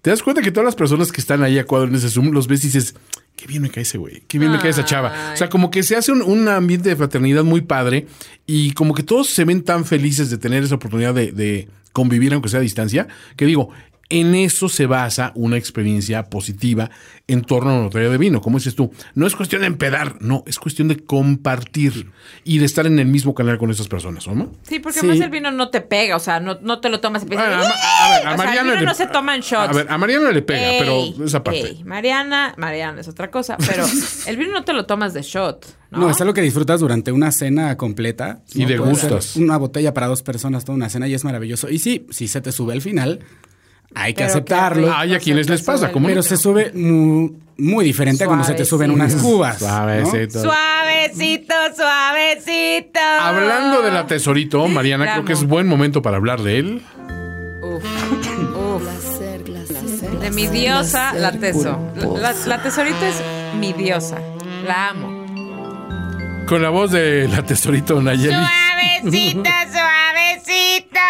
te das cuenta que todas las personas que están ahí a cuadro en ese Zoom los ves y dices, qué bien me cae ese güey, qué bien me cae esa chava. O sea, como que se hace un, un ambiente de fraternidad muy padre y como que todos se ven tan felices de tener esa oportunidad de, de convivir aunque sea a distancia, que digo, En eso se basa una experiencia positiva en torno a una botella de vino. Como dices tú, no es cuestión de empedar, no, es cuestión de compartir y de estar en el mismo canal con esas personas, ¿o no? Sí, porque Sí. además el vino no te pega, o sea, no, no te lo tomas y piensas, a- a ver, a. O sea, Mariana el vino le- no se toma en shots. A ver, a Mariana le pega, Ey, pero esa parte. ey, Mariana, Mariana es otra cosa, pero [laughs] el vino no te lo tomas de shot, ¿no? No, es algo que disfrutas durante una cena completa. Y ¿no? Degustas. ser Una botella para dos personas, toda una cena y es maravilloso. Y sí, si se te sube al final, hay que Pero aceptarlo. Hay a quienes les pasa, como- Pero se sube muy, muy diferente a cuando se te suben unas cubas. ¿no? Suavecito. Suavecito, suavecito. Hablando de la tesorito, Mariana, creo que es buen momento para hablar de él. Uf, [laughs] uf. Placer, placer, De mi diosa, la teso. La, la tesorita es mi diosa. La amo. Con la voz de la tesorito Nayeli. Suavecita, suavecita.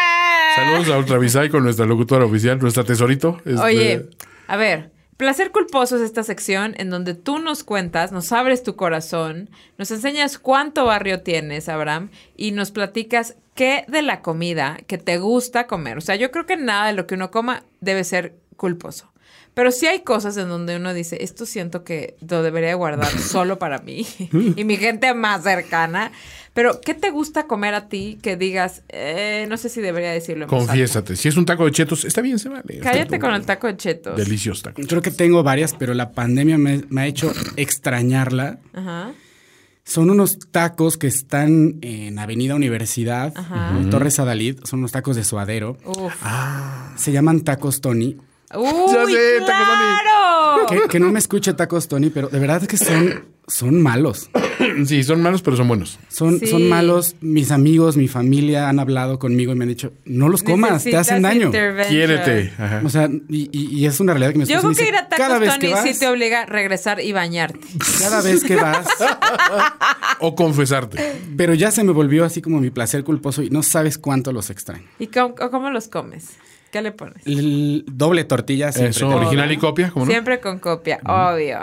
Saludos a Ultravisay con nuestra locutora oficial, nuestra tesorito. Este, Oye, a ver, placer culposo es esta sección en donde tú nos cuentas, nos abres tu corazón, nos enseñas cuánto barrio tienes, Abraham, y nos platicas qué de la comida que te gusta comer. O sea, yo creo que nada de lo que uno coma debe ser culposo. Pero sí hay cosas en donde uno dice, esto siento que lo debería guardar solo para mí [laughs] y mi gente más cercana. Pero, ¿qué te gusta comer a ti que digas, eh, no sé si debería decirlo? en voz alta"? Confiésate. Si es un taco de chetos, está bien, se vale. Cállate con el taco de chetos. Delicioso taco. Creo que tengo varias, pero la pandemia me, me ha hecho extrañarla. Ajá. Son unos tacos que están en Avenida Universidad, Ajá. en Torres Adalid. Son unos tacos de suadero. Uf. Se llaman tacos Tony. ¡Uy, Ya sé, Taco Tony. claro! Que, que no me escuche tacos Tony, pero de verdad que son, son malos. [coughs] Sí, son malos, pero son buenos. Son, Sí. son malos. Mis amigos, mi familia han hablado conmigo y me han dicho, no los comas, te hacen daño. Quiérete. Ajá. O sea, y, y- y es una realidad que me Yo creo que ir a cada Tacos vez Tony que vas, sí te obliga a regresar y bañarte. [laughs] cada vez que vas, [laughs] O confesarte. pero ya se me volvió así como mi placer culposo y no sabes cuánto los extraño. ¿Y cómo, cómo los comes? ¿Qué le pones? El doble tortilla siempre. Eso, original y copia, ¿cómo no? Siempre con copia, obvio.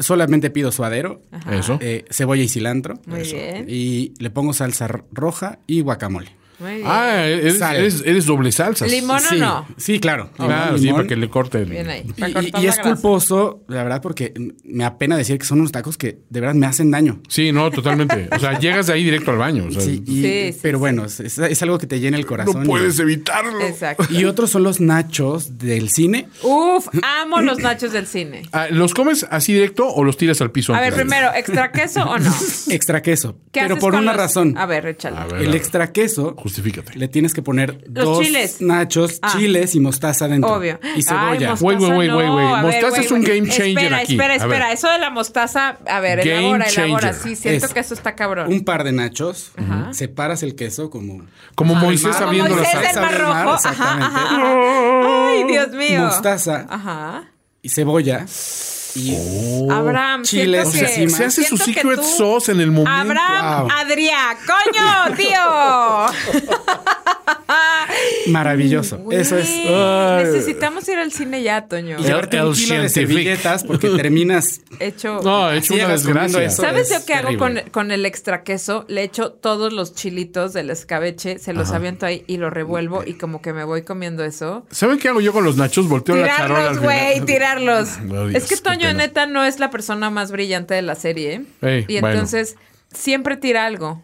Solamente pido suadero, Eso. eh, cebolla y cilantro. Muy bien. Y le pongo salsa roja y guacamole. Muy bien. Ah, eres, eres, eres doble salsas. Limón o no. Sí, claro. Claro, Limón, sí, para que le corte el... Bien ahí. Y, la es culposo, la verdad, porque me apena decir que son unos tacos que de verdad me hacen daño. Sí, no, totalmente. O sea, llegas de ahí directo al baño. o sea, Sí, y- Sí, sí, pero sí. bueno, es, es algo que te llena el corazón. no puedes evitarlo. Exacto. Y, otros son los nachos del cine. Uf, amo los nachos del cine. Ah, ¿Los comes así directo o los tiras al piso? A ver, primero, ¿extra queso o no? [laughs] Extra queso. ¿Qué Pero haces por con una los- razón. A ver, échale. A ver. El extra queso Justifícate. le tienes que poner Los dos chiles. nachos, Ah. chiles y mostaza dentro. Obvio. Y cebolla. Güey, güey, güey, mostaza güey, Mostaza es un game changer espera, aquí. Espera, espera. Eso de la mostaza, a ver, Game elabora, elabora. changer. Sí, siento Es que eso está cabrón. Un par de nachos, Ajá. separas el queso como Como Ajá, Moisés abriendo la salsa. del Mar Rojo. Ajá, exactamente. ajá, ajá. Ay, Dios mío. mostaza Ajá. y cebolla y Abraham, chiles que... Se hace su secret tú- sauce en el momento. Abraham, Wow. Adrián, coño, tío. [laughs] maravilloso. Eso es. Necesitamos ir al cine ya, Toño. Y llevarte El un kilo de servilletas porque terminas [laughs] Hecho. No, he hecho una desgracia. eso. ¿Sabes es yo qué hago con, el extra queso? Le echo todos los chilitos del escabeche, se los aviento ahí y lo revuelvo y como que me voy comiendo eso. ¿Saben qué hago yo con los nachos? Volteo la charola Tirarlos, güey, tirarlos. [laughs] Oh, es que qué Toño pena. neta no es la persona más brillante de la serie. Ey, y bueno. entonces siempre tira algo.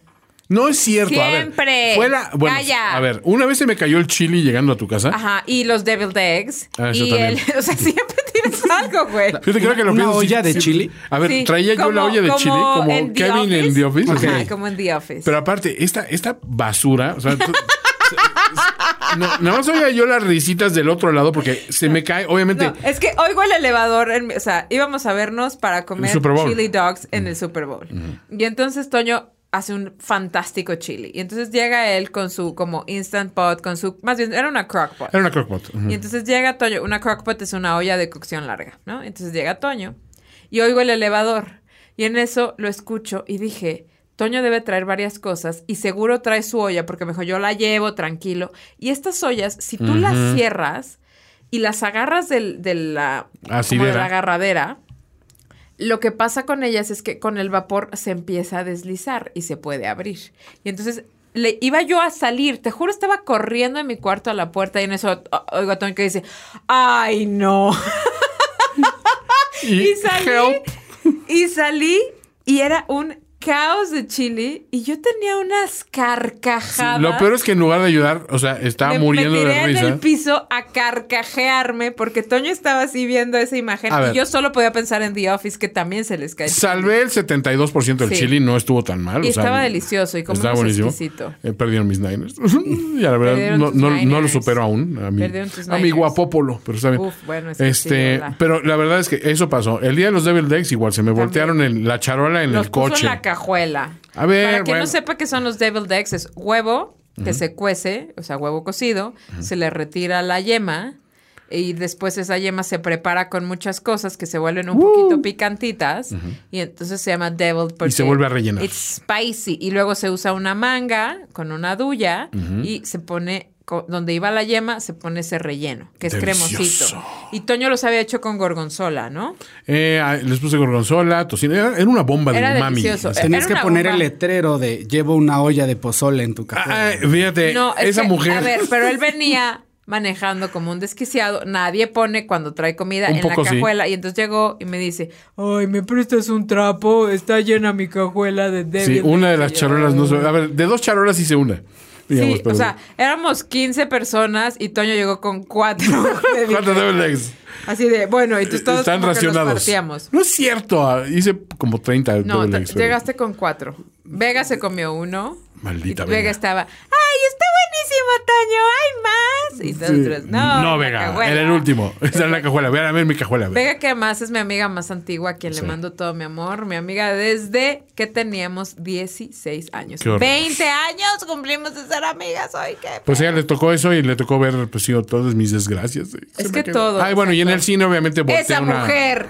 No es cierto. A ver, Siempre. fue la- bueno, Calla. a ver, una vez se me cayó el chili llegando a tu casa. Ajá, y los deviled eggs. Ah, eso y también. el, [laughs] o sea, siempre tiras algo, güey. Fíjate que ahora que lo ¿Una olla de sí. chili? A ver, Sí, traía yo la como- olla de chili como en The Kevin en The Office. Ajá, Ok. como en The Office. Pero aparte, esta, esta basura, o sea, [laughs] no, nada más oiga yo las risitas del otro lado porque se me cae, obviamente. No, es que oigo el elevador, en o sea, íbamos a vernos para comer chili dogs en el Super Bowl. Y entonces Toño hace un fantástico chili. Y entonces llega él con su como instant pot, con su, más bien, era una crock pot. Era una crockpot. Ujú. Y entonces llega Toño, una crock pot es una olla de cocción larga, ¿no? Entonces llega Toño y oigo el elevador. Y en eso lo escucho y dije, Toño debe traer varias cosas y seguro trae su olla porque me dijo, yo la llevo tranquilo. Y estas ollas, si tú las cierras y las agarras del- de la, como de la agarradera, lo que pasa con ellas es que con el vapor se empieza a deslizar y se puede abrir. Y entonces le iba yo a salir, te juro, estaba corriendo en mi cuarto a la puerta y en eso oigo a Toño que dice, ay no. y [laughs] salí, help. y salí y era un caos de chili y yo tenía unas carcajadas. Lo peor es que en lugar de ayudar, o sea, estaba me, muriendo me tiré de en risa. el piso a carcajearme porque Toño estaba así viendo esa imagen A ver. y yo solo podía pensar en The Office que también se les cae. Salvé el 72% del Sí. chili, no estuvo tan mal. Y o sea, estaba delicioso y comimos estaba buenísimo. exquisito. Eh, perdieron mis Niners. [laughs] y la verdad, no, tus no, no lo supero aún. A mi, Perdieron tus a mi guapópolo, pero está bien. Uf, bueno, es este, pero la verdad es que eso pasó. El día de los Devil Decks, igual se me voltearon el- la charola en el coche. Cajuela. A ver, Para quien bueno. no sepa qué son los Devil Decks, es huevo que se cuece, o sea, huevo cocido, se le retira la yema y después esa yema se prepara con muchas cosas que se vuelven un poquito picantitas y entonces se llama Devil porque Y se vuelve a rellenar. It's spicy y luego se usa una manga con una duya y se pone donde iba la yema se pone ese relleno, que es Delicioso. cremosito. Y Toño los había hecho con gorgonzola, ¿no? Eh, ah, les puse gorgonzola, tocino. Era, era una bomba de Era umami. delicioso. Así. Tenías Era que poner bomba. el letrero de llevo una olla de pozole en tu café. Ah, fíjate, No, es esa que, mujer. A ver, pero él venía manejando como un desquiciado. Nadie pone cuando trae comida Un en la poco sí. cajuela. Y entonces llegó y me dice, ay, ¿me prestas un trapo? Está llena mi cajuela de Sí, Devil una de Decks". las charolas no se- A ver, de dos charolas hice una. Digamos, Sí, o sea, éramos 15 personas y Toño llegó con cuatro. Devil ¿Cuántos Decks. Devil Decks? Así de, bueno, y tú todos Están como que racionados. No es cierto. ah, Hice como 30 No, Decks, pero- llegaste con cuatro. Vega se comió uno. Maldita Vega. Vega. estaba, ¡ay, está buenísimo, Toño! ¡Hay más! Y nosotros, Sí. no, no, Vega. cajuela". Era el último. [laughs] Está en la cajuela. Vean a ver mi cajuela. Vega. Vega que además es mi amiga más antigua, a quien Sí. le mando todo mi amor. Mi amiga desde que teníamos 16 años. Qué horror. 20 años cumplimos de ser amigas hoy. ¿qué? Pues ella le tocó eso y le tocó ver pues, sí, todas mis desgracias. Se Es que quedó- todo, Ay, bueno, y en el cine obviamente Esa una- mujer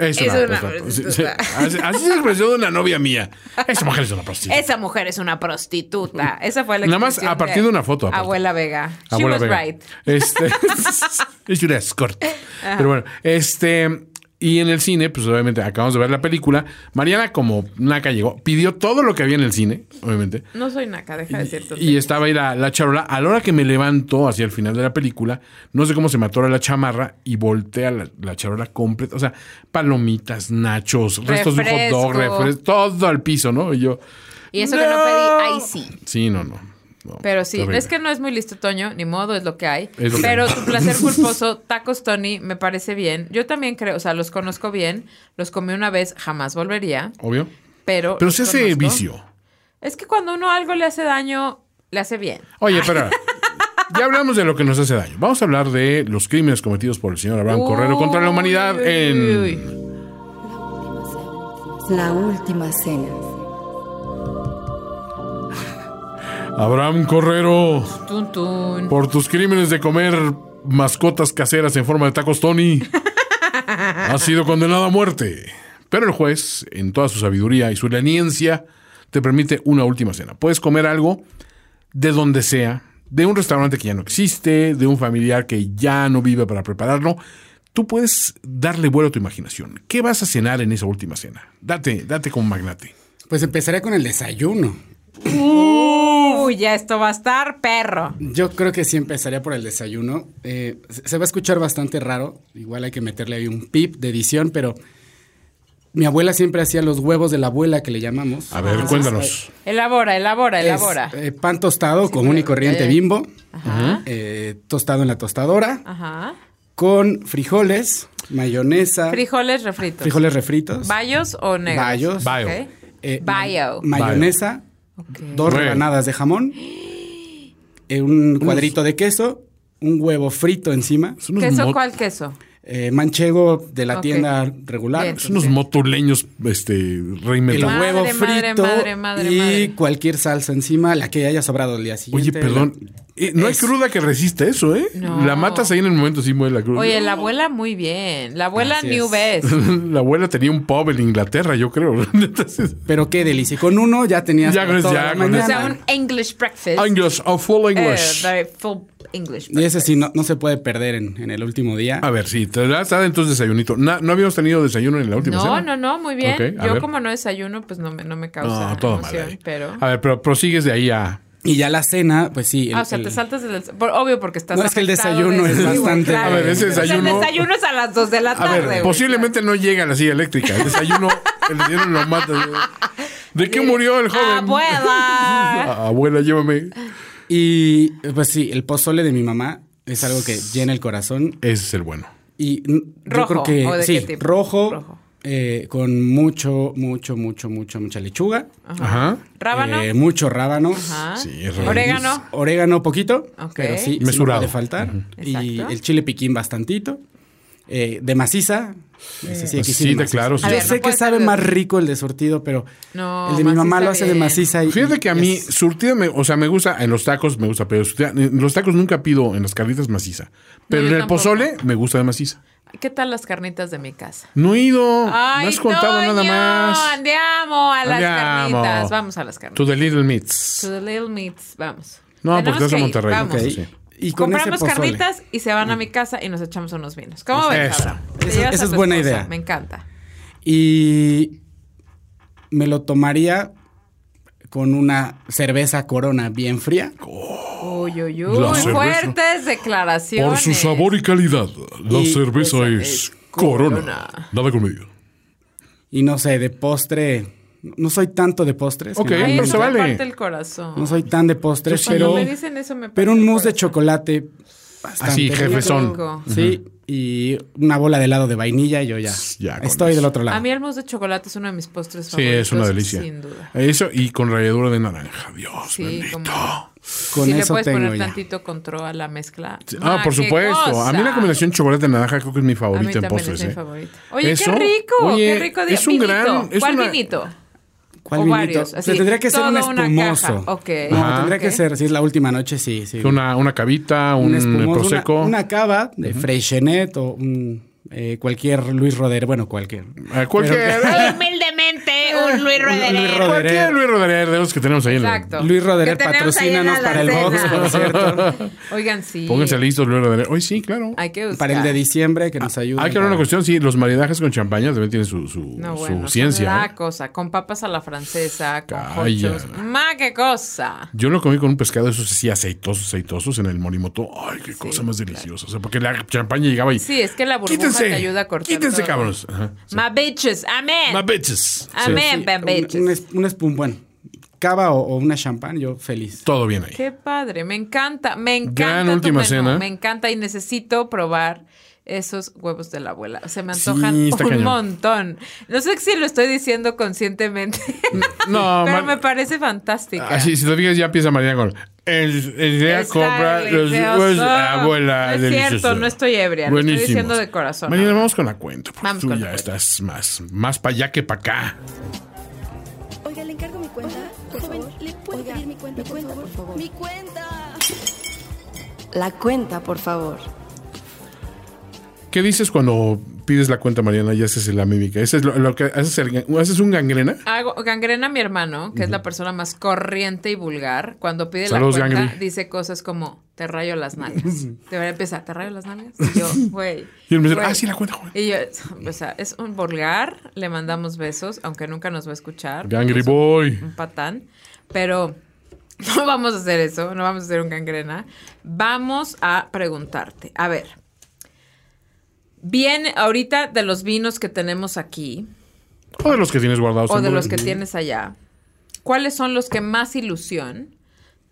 Es es una, una prostituta. Sí, prostituta. sí. Así, así se expresó de una novia mía. Esa mujer es una prostituta. Esa mujer es una prostituta. Esa fue la Nada más a partir de una foto, aparte. Abuela Vega. She Abuela was Vega. right. Este, [laughs] es una escort. Pero bueno, este. Y en el cine, pues obviamente acabamos de ver la película. Mariana, como naca, llegó, pidió todo lo que había en el cine, obviamente. No soy naca, deja de decirte. Y estaba ahí la, la charola. A la hora que me levanto hacia el final de la película, no sé cómo se atora la chamarra y voltea la, la charola completa. O sea, palomitas, nachos, restos de un hot dog, todo al piso, ¿no? Y yo. Y eso que no pedí, ay sí. Sí, no, no. No, Pero sí, terrible. es que no es muy listo, Toño, ni modo, es lo que hay. Que Pero hay. tu placer [laughs] culposo, tacos Tony, me parece bien. Yo también creo, o sea, los conozco bien, los comí una vez, jamás volvería, Obvio. pero... Pero se hace conozco. vicio. Es que cuando uno algo le hace daño, le hace bien. Oye, pero [laughs] ya hablamos de lo que nos hace daño. Vamos a hablar de los crímenes cometidos por el señor Abraham Correro contra la humanidad Uy, uy, en... uy. La última cena. Abraham Correro, Tun, tun. por tus crímenes de comer mascotas caseras en forma de tacos Tony, [laughs] has sido condenado a muerte. Pero el juez, en toda su sabiduría y su leniencia, te permite una última cena. Puedes comer algo de donde sea, de un restaurante que ya no existe, de un familiar que ya no vive para prepararlo. Tú puedes darle vuelo a tu imaginación. ¿Qué vas a cenar en esa última cena? Date, date como magnate. Pues empezaré con el desayuno. [laughs] Uy, ya esto va a estar perro. Yo creo que sí empezaría por el desayuno. Eh, se va a escuchar bastante raro. Igual hay que meterle ahí un pip de edición, pero mi abuela siempre hacía los huevos de la abuela que le llamamos. A ver, Entonces, cuéntanos. Elabora, elabora, es, elabora. eh, pan tostado común y corriente bimbo. Ajá. eh, tostado en la tostadora. Ajá. Con frijoles, mayonesa. Frijoles refritos. frijoles refritos. ¿Bayos o negros? Bayos. Bayo. Ok. eh, Bayo. Mayonesa. Dos Bueno. rebanadas de jamón. eh, un cuadrito de queso. Un huevo frito encima. ¿Queso cuál queso? Eh, manchego de la tienda regular. Bien. son unos motuleños este, El reinventados. Madre, huevo madre, frito madre, madre, y madre. cualquier salsa encima, la que haya sobrado el día Oye, siguiente. perdón. eh, no hay Es- cruda que resista eso, ¿eh? No. La matas ahí en el momento, sí muere la cruda. Oye, la abuela muy bien. La abuela Así New es. Best. [laughs] la abuela tenía un pub en Inglaterra, yo creo. [laughs] Entonces, Pero qué delicia. Con uno ya tenías Ya con- toda ya la con mañana. O sea, un English breakfast. English, a full Eh, English. very full English Y ese sí no, no se puede perder en, en el último día. A ver, sí, te das da entonces desayunito. Na- no habíamos tenido desayuno en la última No, cena. no, no, muy bien. A Yo ver. como no desayuno, pues no me, no me causa No, todo emoción, pero... A ver, pero prosigues de ahí a. Y ya la cena, pues sí. el- ah, o sea, el- te saltas del... por- obvio, porque estás No, es que el desayuno de- es bastante- claro. A ver, ese O sea, desayuno- el desayuno es a las 2 de la A tarde, ver, güey, posiblemente no llega a la silla eléctrica. El desayuno, el desayuno lo mata. ¿De qué murió el joven? ¡Abuela! [laughs] Abuela, llévame. Y pues sí, el pozole de mi mamá es algo que llena el corazón. Ese es el bueno. Y ¿Rojo yo creo que o de sí, qué tipo? rojo, Rojo. eh, con mucho, mucho, mucho, mucho, mucha lechuga. Ajá. ¿Rábano? eh, mucho rábano. Ajá. Sí, es. ¿Orégano? Orégano poquito, Ok. pero sí, sí no Mesurado. puede faltar. Y Exacto. el chile piquín bastantito. Eh, de maciza. Ese sí, que Sí, de claro, sí. Yo ver, sé no que sabe de- más rico el de surtido, pero No, el de mi mamá lo hace de maciza. Y, Fíjate que a mí, es- surtida, me, o sea, me gusta, en los tacos me gusta, pero en los tacos nunca pido en las carnitas maciza. Pero en el tampoco. pozole me gusta de maciza. ¿Qué tal las carnitas de mi casa? No he ido, Ay, me has contado Toño, nada más. Andiamo a las Andiamo. carnitas. Vamos a las To carnitas. the Little Meats. To the Little Meats. Vamos. No, Tenemos porque vas a ir, Monterrey. Vamos. Ok. Ok. sí. Y con ese Compramos pozole. carnitas y se van a mi casa y nos echamos unos vinos. ¿Cómo ves, Eso. Abraham? Te Esa- llevas esa a es tu buena esposa. idea. Me encanta. Y me lo tomaría con una cerveza corona bien fría. Uy, uy, La uy. cerveza. Fuertes declaraciones. Por su sabor y calidad, la Y cerveza esa es, es corona. Corona. Nada con medio. Y no sé, de postre. No soy tanto de postres. Ok, Ay, pero me se me vale. parte el corazón. No soy tan de postres, pero, me dicen eso me parte pero un el mousse de corazón. chocolate bastante Así, rico. jefezón. Rico. Sí, y una bola de helado de vainilla, yo ya, Ya, con estoy eso. del otro lado. A mí el mousse de chocolate es uno de mis postres Sí, favoritos. es una delicia. Sin duda. Eso y con ralladura de naranja. Dios Sí, bendito. como- Con si le eso puedes tengo poner ya. tantito control a la mezcla. Ah, por qué supuesto. A mí la cosa. combinación chocolate-naranja creo que es mi A mí favorita en también postres. es mi ¿eh? favorita. Oye, Eso, qué rico, oye, qué rico. es un vinito. gran- es ¿Cuál una- vinito? ¿Cuál o vinito? varios, Se así, tendría que ser un espumoso. No, Ajá. tendría que ser, si es la última noche, sí, sí. Una, una cavita, un, un espumoso, prosecco. Una, una cava de Freixenet o un, eh, cualquier Luis Roder, bueno, cualquier. Ah, cualquier. Un Luis Roderer. Luis Roderer. Cualquier Luis Roderer de los que tenemos ahí en el- Exacto. Luis Roderer, patrocínanos para el box, por [laughs] cierto. Oigan, sí. Pónganse listos, Luis Roderer. Hoy sí, claro. Hay que buscar. Para el de diciembre, que nos ayude. Hay que hablar una cuestión, sí, los maridajes con champaña también tienen su, su, No, su bueno, ciencia. la ¿eh? cosa. Con papas a la francesa, con Calla. hochos. ¡Ma, qué cosa! Yo lo comí con un pescado de esos así aceitosos, aceitosos en el morimoto. Ay, qué cosa más deliciosa. O sea, porque la champaña llegaba y... Sí, es que la burbuja quítense, te ayuda a cortar quítense, cabrones. Ajá, sí. My bitches, amén. My bitches. Sí. Amén, Un, bitches. un, un espum, bueno, cava o, o una champán, yo feliz. Todo bien ahí. Qué padre, me encanta, me encanta. Gran tu última menú, cena. Me encanta y necesito probar esos huevos de la abuela. Se me Sí, antojan está un cañón. montón. No sé si lo estoy diciendo conscientemente, [laughs] No, pero me parece fantástica. Así, si te fijas, ya empieza Mariana con... El, el día Está compra los huevos, abuela, No es delicioso. cierto, no estoy ebria, lo estoy diciendo de corazón. Mariana, vamos con la cuenta. Vamos tú con ya la cuenta. estás más, más para allá que para acá. Oiga, le encargo mi cuenta. Joven, ¿le puedo pedir mi cuenta, por, favor? ¡Mi cuenta! La cuenta, por favor. ¿Qué dices cuando pides la cuenta, Mariana, y haces la mímica? ¿Ese es lo, lo que haces, el- haces un gangrena? Hago, gangrena a mi hermano, que es la persona más corriente y vulgar. Cuando pide Saludos, la cuenta, Gangri. dice cosas como, te rayo las nalgas. Debería empezar, ¿te rayo las nalgas? Y yo, [laughs] güey. Y él me dice, güey. ah, sí, la cuenta, joven. Y yo, o sea, es un vulgar, le mandamos besos, aunque nunca nos va a escuchar. Gangry un- boy. Un patán. Pero [laughs] no vamos a hacer eso, no vamos a hacer un gangrena. Vamos a preguntarte, a ver. Bien, ahorita de los vinos que tenemos aquí, O de los que tienes guardados. o de los que tienes allá, ¿cuáles son los que más ilusión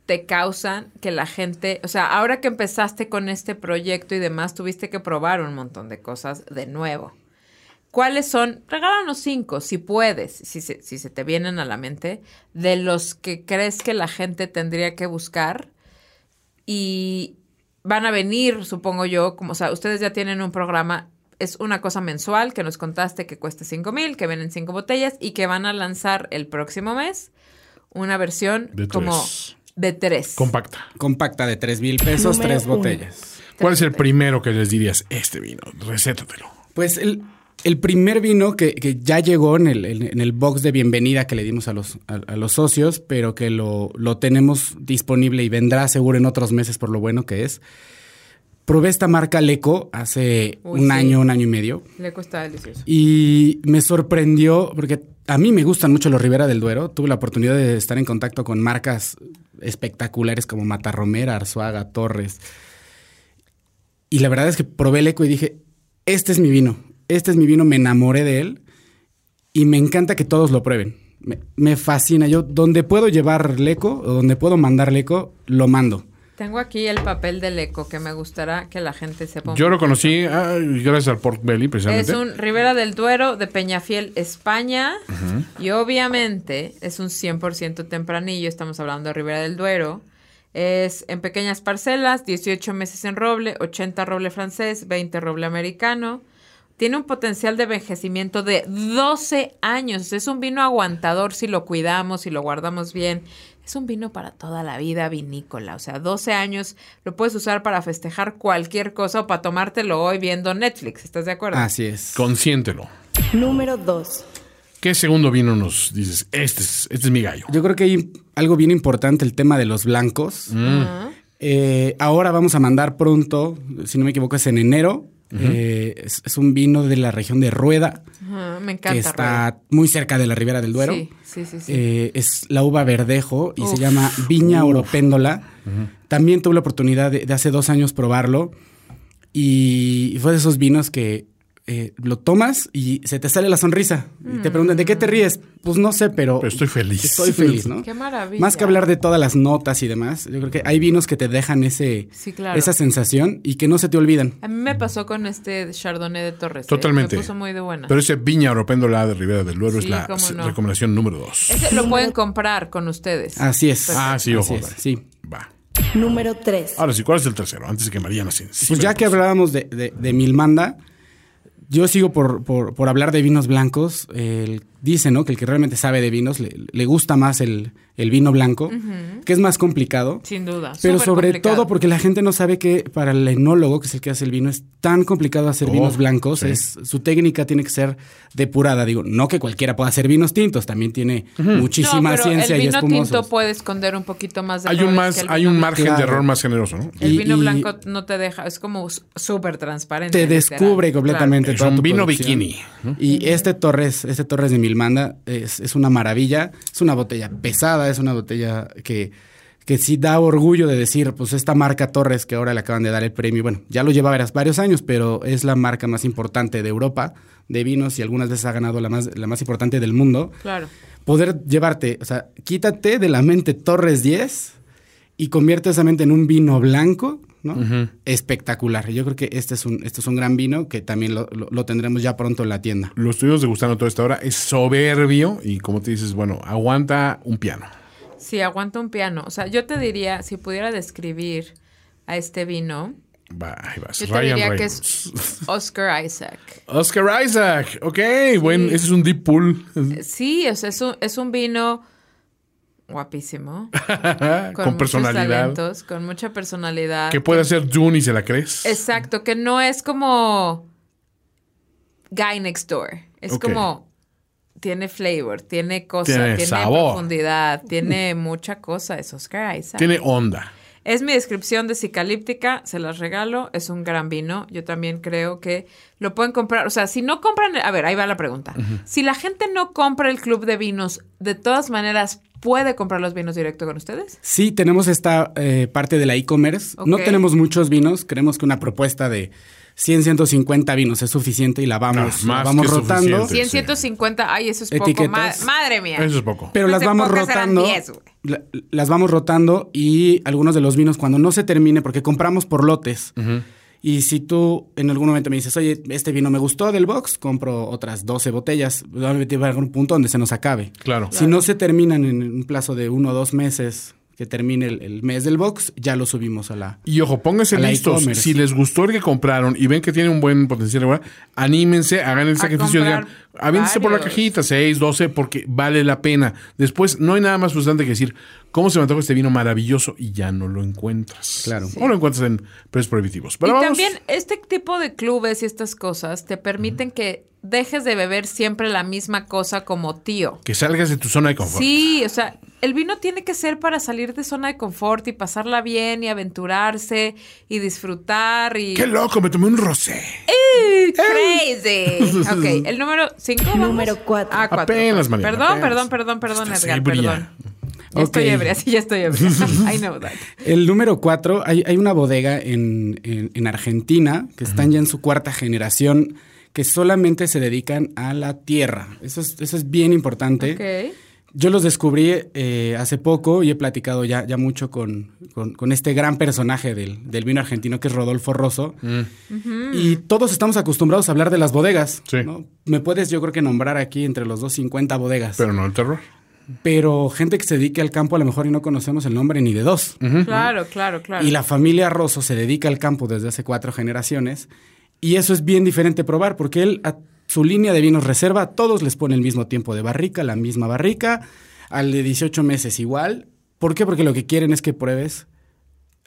te causan que la gente, o sea, ahora que empezaste con este proyecto y demás, tuviste que probar un montón de cosas de nuevo? ¿Cuáles son, regálanos cinco, si puedes, si se, si se te vienen a la mente, de los que crees que la gente tendría que buscar y van a venir, supongo yo, como, o sea, ustedes ya tienen un programa, es una cosa mensual que nos contaste que cuesta cinco mil, que vienen cinco botellas y que van a lanzar el próximo mes una versión De como tres. de tres. Compacta. Compacta de 3 mil pesos, Número tres uno. botellas. ¿Cuál es el primero que les dirías? Este vino, recétatelo. Pues el, el primer vino que, que ya llegó en el, en, en el box de bienvenida que le dimos a los, a, a los socios, pero que lo, lo tenemos disponible y vendrá seguro en otros meses por lo bueno que es. probé esta marca Leco hace Uy, un sí. año, un año y medio. Le cuesta delicioso. Y me sorprendió porque a mí me gustan mucho los Ribera del Duero. Tuve la oportunidad de estar en contacto con marcas espectaculares como Matarromera, Arzuaga, Torres. Y la verdad es que probé el eco y dije, este es mi vino. Este es mi vino, me enamoré de él. Y me encanta que todos lo prueben. Me, me fascina. Yo, donde puedo llevar Leco o donde puedo mandar Leco, lo mando. Tengo aquí el papel del eco que me gustará que la gente sepa. Yo lo conocí ah, gracias al Pork Belly, precisamente. Es un Ribera del Duero de Peñafiel, España. Y obviamente es un 100% tempranillo. Estamos hablando de Ribera del Duero. Es en pequeñas parcelas, 18 meses en roble, 80 roble francés, 20 roble americano. Tiene un potencial de envejecimiento de 12 años. Es un vino aguantador si lo cuidamos, si lo guardamos bien. Es un vino para toda la vida vinícola. O sea, 12 años lo puedes usar para festejar cualquier cosa o para tomártelo hoy viendo Netflix. ¿Estás de acuerdo? Así es. Consiéntelo. Número 2. ¿Qué segundo vino nos dices? Este es, este es mi gallo. Yo creo que hay algo bien importante, el tema de los blancos. Ajá. Eh, ahora vamos a mandar pronto, si no me equivoco, es en enero. Eh, es, es un vino de la región de Rueda, me que encanta. está muy cerca de la Ribera del Duero. Sí, sí, sí. sí. Eh, es la uva verdejo y Uf. se llama Viña Oropéndola. También tuve la oportunidad de, de hace dos años probarlo y fue de esos vinos que eh, lo tomas y se te sale la sonrisa. Y te preguntan, ¿de qué te ríes? Pues no sé, pero... Pero estoy feliz. Estoy feliz, ¿no? Qué maravilla. Más que hablar de todas las notas y demás, yo creo que hay vinos que te dejan ese, Sí, claro. esa sensación y que no se te olvidan. A mí me pasó con este Chardonnay de Torres. ¿eh? Totalmente. Me puso muy de buena. Pero ese Viña Oropéndola de Ribera del Duero es Sí, la no. recomendación número dos. Ese lo pueden comprar con ustedes. Así es. Ah, sí, ojo. Vale. sí. Va. Número 3. Ahora sí, ¿cuál es el tercero? Antes de que Mariana se Pues ya que hablábamos de, de- de Milmanda, yo sigo por, por- por hablar de vinos blancos. El- dice, ¿no? Que el que realmente sabe de vinos le, le gusta más el, el vino blanco, que es más complicado. Sin duda. Pero Súper sobre complicado. todo porque la gente no sabe que para el enólogo, que es el que hace el vino, es tan complicado hacer Oh, vinos blancos. sí. Es, su técnica tiene que ser depurada. Digo, no que cualquiera pueda hacer vinos tintos, también tiene muchísima no, pero ciencia el vino tinto puede esconder un poquito más de Hay un, más, hay un margen de Claro. error más generoso, ¿no? El Y- vino y- blanco no te deja, es como súper transparente. te literal. descubre completamente Es toda un tu vino producción. bikini, ¿no? Y este Torres, este Torres de Es, es una maravilla. Es una botella pesada, es una botella que, que sí da orgullo de decir, pues esta marca Torres que ahora le acaban de dar el premio, bueno, ya lo lleva varios años, pero es la marca más importante de Europa de vinos y algunas veces ha ganado la más, la más importante del mundo. Claro. Poder llevarte, o sea, quítate de la mente Torres 10 y convierte esa mente en un vino blanco, ¿no? Espectacular. Yo creo que este es un, este es un gran vino que también lo, lo- lo tendremos ya pronto en la tienda. Lo estuvimos degustando toda esta hora. Es soberbio y como te dices, bueno, aguanta un piano. Sí, aguanta un piano. O sea, yo te diría, si pudiera describir a este vino, Va, ahí vas. yo te Ryan diría que es Oscar Isaac. Oscar Isaac. Ok, buen, ese es un deep pool. Sí, o sea, es un, es un vino guapísimo. [laughs] Con, muchos personalidad. talentos, con mucha personalidad. Que puede hacer Dune y se la crees. Exacto, que no es como Guy Next Door. Es como tiene flavor, tiene cosa, Tiene tiene, sabor. profundidad, tiene mucha cosa. Es Oscar Isaac. Tiene onda. Es mi descripción de Cicalíptica, se las regalo, es un gran vino. Yo también creo que lo pueden comprar. O sea, si no compran, a ver, ahí va la pregunta. Si la gente no compra el club de vinos, de todas maneras, ¿puede comprar los vinos directo con ustedes? Sí, tenemos esta eh, parte de la e-commerce. No tenemos muchos vinos. Creemos que una propuesta de 100, 150 vinos es suficiente y la vamos, Ah, la vamos que rotando. suficiente. 100, sí. 150, ay, eso es poco. Etiquetas. Madre mía. Eso es poco. Pero las vamos rotando. 10, güey. la- las vamos rotando y algunos de los vinos cuando no se termine, porque compramos por lotes. Y si tú en algún momento me dices, oye, este vino me gustó del box, compro otras 12 botellas, va a haber un punto donde se nos acabe. Claro. Si no se terminan en un plazo de uno o dos meses, que termine el, el mes del box, ya lo subimos a la... Y ojo, pónganse listos. Si les gustó el que compraron y ven que tiene un buen potencial, ¿verdad? anímense, hagan el A sacrificio. comprar Digan, Aviéntese por la cajita, 6, 12, porque vale la pena. Después, no hay nada más frustrante que decir, ¿cómo se me antoja este vino maravilloso? Y ya no lo encuentras. Claro. O lo encuentras en precios prohibitivos. Pero y vamos- también este tipo de clubes y estas cosas te permiten que dejes de beber siempre la misma cosa como tío. Que salgas de tu zona de confort. Sí, o sea, el vino tiene que ser para salir de zona de confort y pasarla bien y aventurarse y disfrutar y... ¡Qué loco! Me tomé un rosé. Crazy. [laughs] Ok, el número 5. Número cuatro. Ah, cuatro. Apenas, Mariana, Perdón, apenas. perdón, perdón, perdón, Estás Edgar, ebria. perdón. Ya estoy ebria, sí, ya estoy ebria. [laughs] I know that. El número cuatro, hay, hay una bodega en, en- en Argentina que están ya en su cuarta generación que solamente se dedican a la tierra. Eso es, eso es bien importante. Ok. Yo los descubrí eh, hace poco y he platicado ya, ya mucho con, con- con este gran personaje del, del vino argentino que es Rodolfo Rosso. Y todos estamos acostumbrados a hablar de las bodegas. Sí. ¿no? Me puedes, yo creo que nombrar aquí entre los dos 50 bodegas. Pero no el terror. Pero gente que se dedique al campo a lo mejor y no conocemos el nombre ni de dos. Claro, claro, claro. Y la familia Rosso se dedica al campo desde hace cuatro generaciones. Y eso es bien diferente probar, porque él a su línea de vinos reserva, todos les pone el mismo tiempo de barrica, la misma barrica, al de 18 meses igual. ¿Por qué? Porque lo que quieren es que pruebes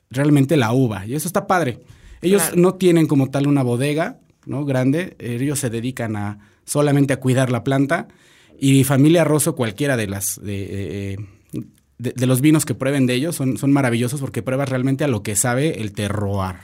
realmente la uva. Y eso está padre. Ellos Claro. no tienen como tal una bodega ¿no? grande, ellos se dedican a solamente a cuidar la planta. Y familia Rosso, cualquiera de las de, eh, de- de los vinos que prueben de ellos son, son maravillosos porque pruebas realmente a lo que sabe el terroir.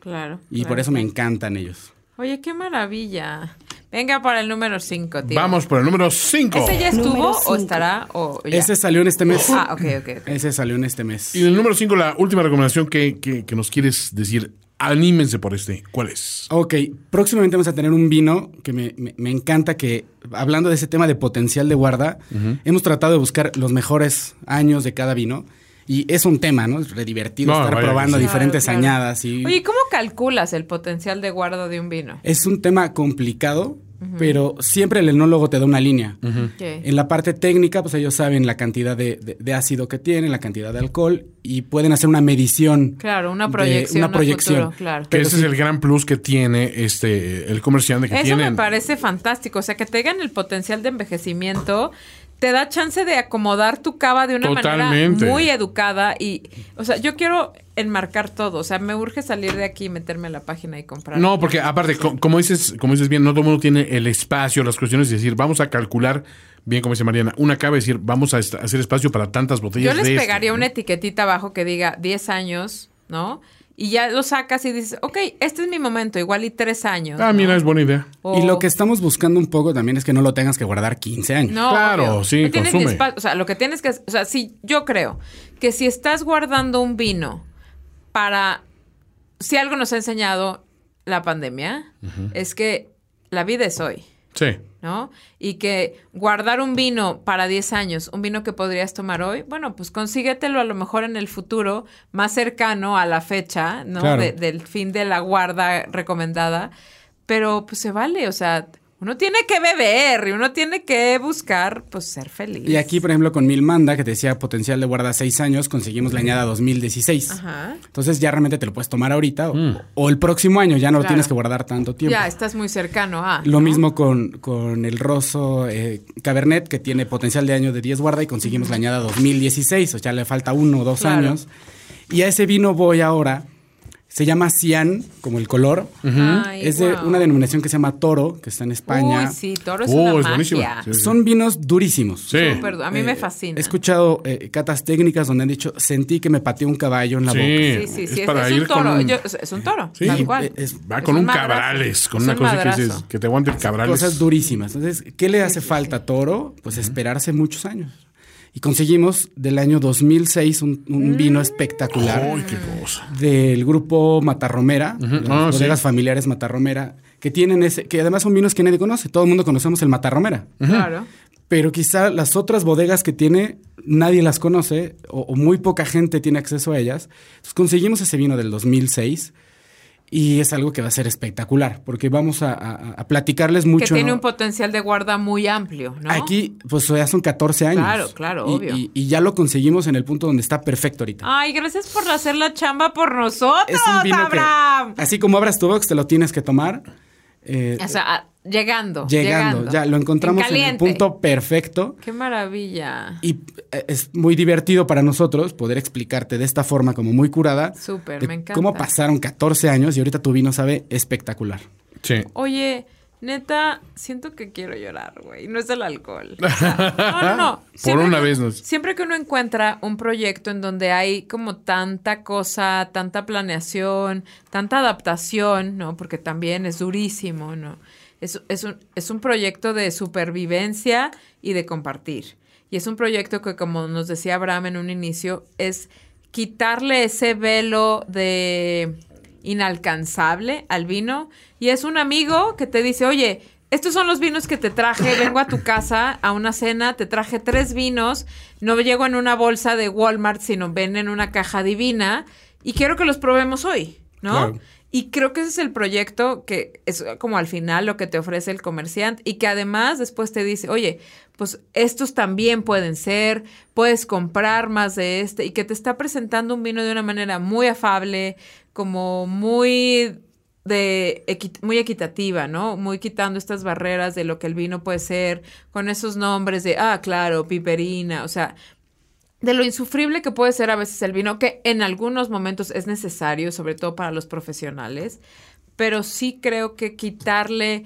Claro. Y claro. por eso me encantan ellos. Oye, qué maravilla. Venga para el número 5, tío. Vamos por el número 5. ¿Ese ya estuvo o estará o ya? Ese salió en este mes. Ah, ok, ok, ok. Ese salió en este mes. Y en el número 5, la última recomendación que, que- que nos quieres decir. Anímense por este. ¿Cuál es? Ok, próximamente vamos a tener un vino que me, me- me encanta que, hablando de ese tema de potencial de guarda, hemos tratado de buscar los mejores años de cada vino. Y es un tema, ¿no? Es re divertido No, estar vaya probando sí. diferentes Claro, claro. añadas. Y Oye, ¿cómo calculas el potencial de guarda de un vino? Es un tema complicado, pero siempre el enólogo te da una línea. Ok. En la parte técnica, pues ellos saben la cantidad de, de- de ácido que tienen, la cantidad de alcohol y pueden hacer una medición. Claro, una de- proyección. una a proyección. futuro, claro. Que Pero ese sí. es el gran plus que tiene este el comerciante que Eso tienen. me parece fantástico. O sea, que tengan el potencial de envejecimiento. Te da chance de acomodar tu cava de una Totalmente. manera muy educada. Y, o sea, yo quiero enmarcar todo. O sea, me urge salir de aquí y meterme a la página y comprar. No, porque aparte, co- como dices, como dices bien, no todo el mundo tiene el espacio, las cuestiones, de decir, vamos a calcular, bien como dice Mariana, una cava, es decir, vamos a hacer espacio para tantas Yo botellas les de este, pegaría ¿no? una etiquetita abajo que diga 10 años, ¿no? Y ya lo sacas y dices, ok, este es mi momento, igual y 3 años. Ah, ¿no? mira, es buena idea. O- Y lo que estamos buscando un poco también es que no lo tengas que guardar 15 años. No, Claro, obvio. sí, No consume. O sea, lo que tienes que... O sea, sí, yo creo que si estás guardando un vino para... Si algo nos ha enseñado la pandemia, es que la vida es hoy. Sí. ¿no? Y que guardar un vino para 10 años, un vino que podrías tomar hoy, bueno, pues consíguetelo a lo mejor en el futuro más cercano a la fecha, ¿no? Claro. De- del fin de la guarda recomendada, pero pues se vale, o sea, uno tiene que beber y uno tiene que buscar, pues, ser feliz. Y aquí, por ejemplo, con Milmanda, que te decía potencial de guarda 6 años, conseguimos la añada 2016. Ajá. Entonces ya realmente te lo puedes tomar ahorita o, o el próximo año, ya no lo tienes que guardar tanto tiempo. Ya, estás muy cercano a... Lo ¿no? mismo con, con el Rosso eh, Cabernet, que tiene potencial de año de 10 guarda y conseguimos la añada 2016, o sea, le falta uno o dos Claro. años. Y a ese vino voy ahora, se llama Cian, como el color. Ay, es de wow. una denominación que se llama Toro, que está en España. Uy, sí, Toro es Oh, una es buenísima. magia. Sí, sí. Son vinos durísimos. Sí. Súper- a mí me Eh, fascina. He escuchado eh, catas técnicas donde han dicho, sentí que me pateó un caballo en la Sí. boca. Sí, sí, sí, es, para es ir un con toro. un- Yo- es un toro, Sí. tal cual. Es- Va Es con un, madrazo. cabrales, con Es una un cosa que dices, que te aguante el cabrales. Cosas durísimas. Entonces, ¿qué le hace falta a Toro? Pues esperarse muchos años. Y conseguimos del año 2006 un, un Mm. vino espectacular Ay, qué cosa. del grupo Matarromera, de las Ah, sí. bodegas familiares Matarromera, que tienen ese, que además son vinos que nadie conoce. Todo el mundo conocemos el Matarromera. Claro. Pero quizá las otras bodegas que tiene, nadie las conoce o, o muy poca gente tiene acceso a ellas. Entonces conseguimos ese vino del 2006 y es algo que va a ser espectacular porque vamos a, a- a platicarles mucho. que tiene ¿no? un potencial de guarda muy amplio, ¿no? Aquí, pues ya son 14 años. Claro, claro, Y- obvio. Y, y ya lo conseguimos en el punto donde está perfecto ahorita. Ay, gracias por hacer la chamba por nosotros, es un vino que, Abraham. así como abras tu box, te lo tienes que tomar. Eh, O sea, llegando. Llegando, ya lo encontramos en, el punto perfecto. Qué maravilla. Y eh, es muy divertido para nosotros poder explicarte de esta forma como muy curada. Súper, me encanta. Cómo pasaron 14 años y ahorita tu vino sabe espectacular. Sí. Oye, neta, siento que quiero llorar, güey. No es el alcohol. [laughs] O sea, no, no, no. Por una que- vez nos- Siempre que uno encuentra un proyecto en donde hay como tanta cosa, tanta planeación, tanta adaptación, ¿no? Porque también es durísimo, ¿no? Es, es, un, es un proyecto de supervivencia y de compartir. Y es un proyecto que, como nos decía Abraham en un inicio, es quitarle ese velo de inalcanzable al vino. Y es un amigo que te dice, oye, estos son los vinos que te traje, vengo a tu casa a una cena, te traje tres vinos, no llego en una bolsa de Walmart, sino ven en una caja divina y quiero que los probemos hoy, ¿no? Y creo que ese es el proyecto que es como al final lo que te ofrece el comerciante y que además después te dice, oye, pues estos también pueden ser, puedes comprar más de este y que te está presentando un vino de una manera muy afable, como muy de muy equitativa, ¿no? Muy quitando estas barreras de lo que el vino puede ser, con esos nombres de, ah, claro, piperina, o sea, de lo insufrible que puede ser a veces el vino, que en algunos momentos es necesario, sobre todo para los profesionales, pero sí creo que quitarle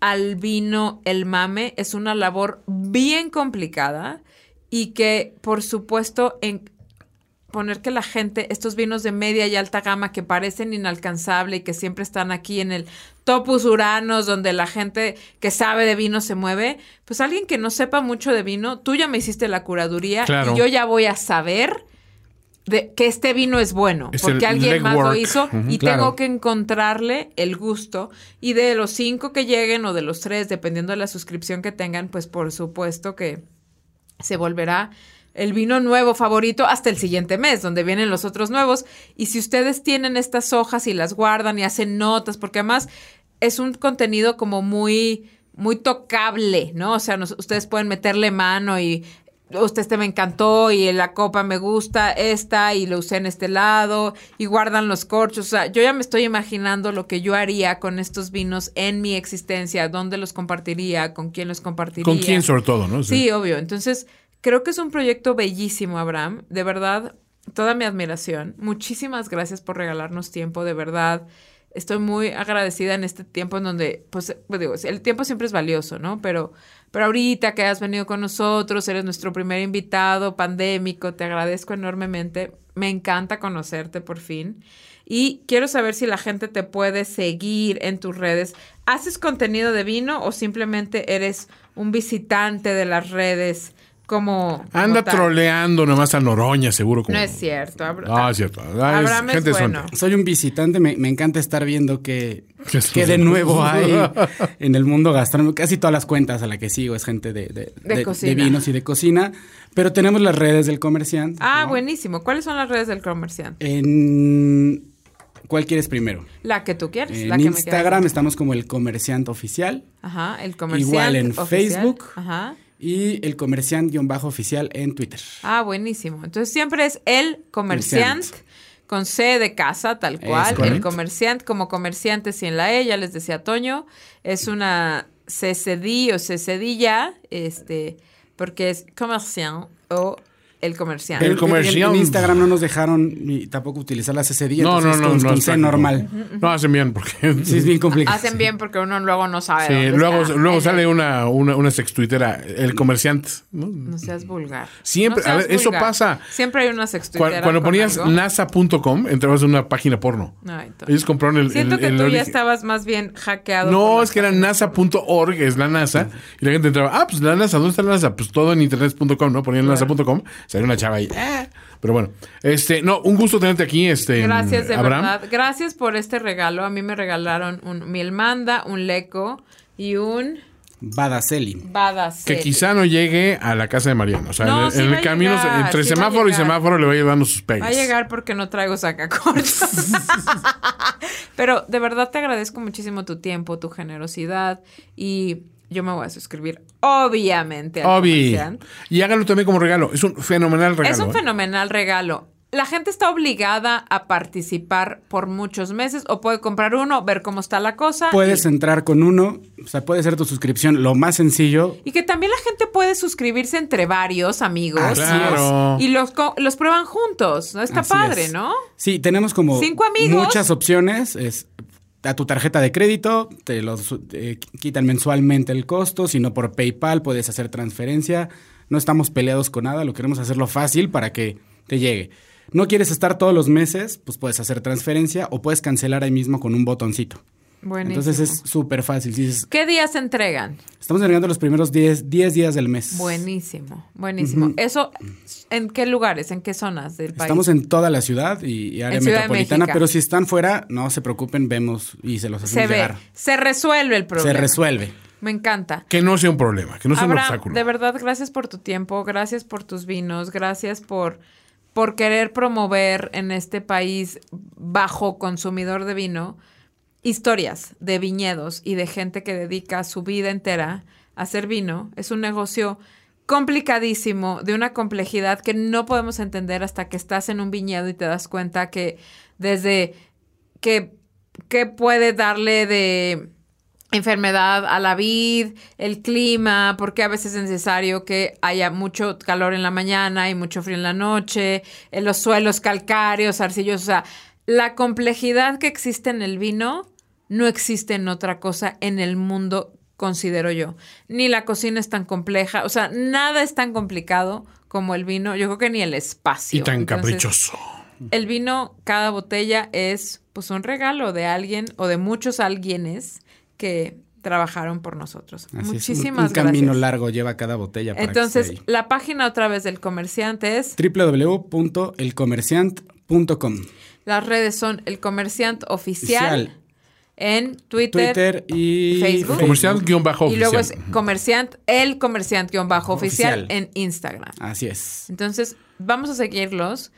al vino el mame es una labor bien complicada y que, por supuesto, en poner que la gente, estos vinos de media y alta gama que parecen inalcanzables y que siempre están aquí en el topus uranos, donde la gente que sabe de vino se mueve, pues alguien que no sepa mucho de vino, tú ya me hiciste la curaduría Claro. y yo ya voy a saber de que este vino es bueno, Es porque alguien más lo hizo y claro. tengo que encontrarle el gusto. Y de los cinco que lleguen o de los tres, dependiendo de la suscripción que tengan, pues por supuesto que se volverá el vino nuevo favorito hasta el siguiente mes, donde vienen los otros nuevos. Y si ustedes tienen estas hojas y las guardan y hacen notas, porque además es un contenido como muy, muy tocable, ¿no? O sea, nos- ustedes pueden meterle mano y usted este me encantó y la copa me gusta esta y lo usé en este lado y guardan los corchos. O sea, yo ya me estoy imaginando lo que yo haría con estos vinos en mi existencia, dónde los compartiría, con quién los compartiría. ¿Con quién sobre todo, no? Sí, obvio. Entonces, creo que es un proyecto bellísimo, Abraham. De verdad, toda mi admiración. Muchísimas gracias por regalarnos tiempo, de verdad. Estoy muy agradecida en este tiempo en donde, pues, pues, digo, el tiempo siempre es valioso, ¿no? Pero, pero ahorita que has venido con nosotros, eres nuestro primer invitado pandémico, te agradezco enormemente. Me encanta conocerte por fin. Y quiero saber si la gente te puede seguir en tus redes. ¿Haces contenido de vino o simplemente eres un visitante de las redes como... Anda como troleando nomás a Noroña, seguro. Como... No es cierto. Abra- Ah, es cierto. Ah, es Abraham es gente bueno. suelta. Soy un visitante, me, me encanta estar viendo que, Que que de nuevo hay [laughs] en el mundo gastronómico. Casi todas las cuentas a la que sigo es gente de, de, De de- cocina. de vinos y de cocina, pero tenemos las redes del comerciante. Ah, ¿no? buenísimo. ¿Cuáles son las redes del comerciante? En... ¿Cuál quieres primero? La que tú quieres. En la que Instagram estamos como el comerciante oficial Ajá, el comerciante. Igual en oficial. Facebook. Ajá. Y el comerciante-oficial en Twitter. Ah, buenísimo. Entonces siempre es el comerciante Comerciante. con C de casa, tal cual. El comerciante como comerciante sin la E, ya les decía Toño. Es una CCD o CCDilla, este, porque es comerciante o el comerciante. El comerciante. En, en Instagram no nos dejaron ni tampoco utilizar la CCD, No, no, no, con, no. con C normal. No, hacen bien porque. [laughs] Sí, es bien complicado. Hacen bien porque uno luego no sabe. Sí, dónde luego, está. luego sale una, una, una sextuitera, el comerciante. ¿no? No seas vulgar. Siempre- No a ver, eso pasa. Siempre hay una Cu- sextuitera. Cuando, ponías nasa.com, entrabas en una página porno. Ay. Ellos compraron el. Siento el- que el tú ya estabas más bien hackeado. No, es que era nasa.org, es la NASA. Y la gente entraba, ah, pues la NASA, ¿dónde está la NASA? Pues todo en internet.com, ¿no? Ponían nasa.com, salía una chava ahí. "Ah". Pero bueno, este, no, un gusto tenerte aquí, este. Gracias, de Abraham. verdad. Gracias por este regalo. A mí me regalaron un mielmanda, un leco y un Badaceli. badacel. Que quizá no llegue a la casa de Mariano. O sea, No, en, el- sí en va el a camino, llegar, entre sí semáforo y semáforo, le va a ir dando sus pegues. Va a llegar porque no traigo sacacorchos. [laughs] Pero de verdad te agradezco muchísimo tu tiempo, tu generosidad y yo me voy a suscribir, obviamente. comerciante. Y hágalo también como regalo. Es un fenomenal regalo. Es un ¿eh? fenomenal regalo. la gente está obligada a participar por muchos meses o puede comprar uno, ver cómo está la cosa. Puedes y, entrar con uno, o sea, puede ser tu suscripción lo más sencillo. y que también la gente puede suscribirse entre varios amigos. Claro. Y los, los prueban juntos. ¿no? Está Así padre, es. ¿no? Sí, tenemos como Cinco amigos. muchas opciones. Es a tu tarjeta de crédito, te los quitan mensualmente el costo, si no por PayPal puedes hacer transferencia. No estamos peleados con nada, lo queremos hacerlo fácil para que te llegue. No quieres estar todos los meses, pues puedes hacer transferencia o puedes cancelar ahí mismo con un botoncito. Buenísimo. Entonces es súper fácil. Si ¿Qué días se entregan? estamos entregando los primeros 10, 10 días del mes. Buenísimo, buenísimo. ¿Eso en qué lugares, en qué zonas del país? Estamos en toda la ciudad y, y área En metropolitana, pero si están fuera, no se preocupen, vemos y se los se hacemos ve, llegar. se resuelve el problema. Se resuelve. Me encanta. Que no sea un problema, que no sea un obstáculo. de verdad, gracias por tu tiempo, gracias por tus vinos, gracias por, por querer promover en este país bajo consumidor de vino historias de viñedos y de gente que dedica su vida entera a hacer vino. Es un negocio complicadísimo, de una complejidad que no podemos entender hasta que estás en un viñedo y te das cuenta que desde que, puede darle de enfermedad a la vid, el clima, porque a veces es necesario que haya mucho calor en la mañana y mucho frío en la noche, en los suelos calcáreos, arcillosos, o sea, la complejidad que existe en el vino no existe en otra cosa en el mundo, considero yo. Ni la cocina es tan compleja, o sea, nada es tan complicado como el vino, yo creo que ni el espacio. y tan Entonces, caprichoso. el vino, cada botella es pues un regalo de alguien o de muchos alguienes que trabajaron por nosotros. Así es, un- Muchísimas un, camino gracias. largo lleva cada botella. para Entonces, la página otra vez del comerciante es, www.elcomerciant.com las redes son el comerciante oficial, Oficial. En Twitter, Twitter y Facebook. Bajo y luego es oficial. comerciante, el comerciante guion bajo oficial, Oficial. en Instagram. Así es. Entonces, vamos a seguirlos.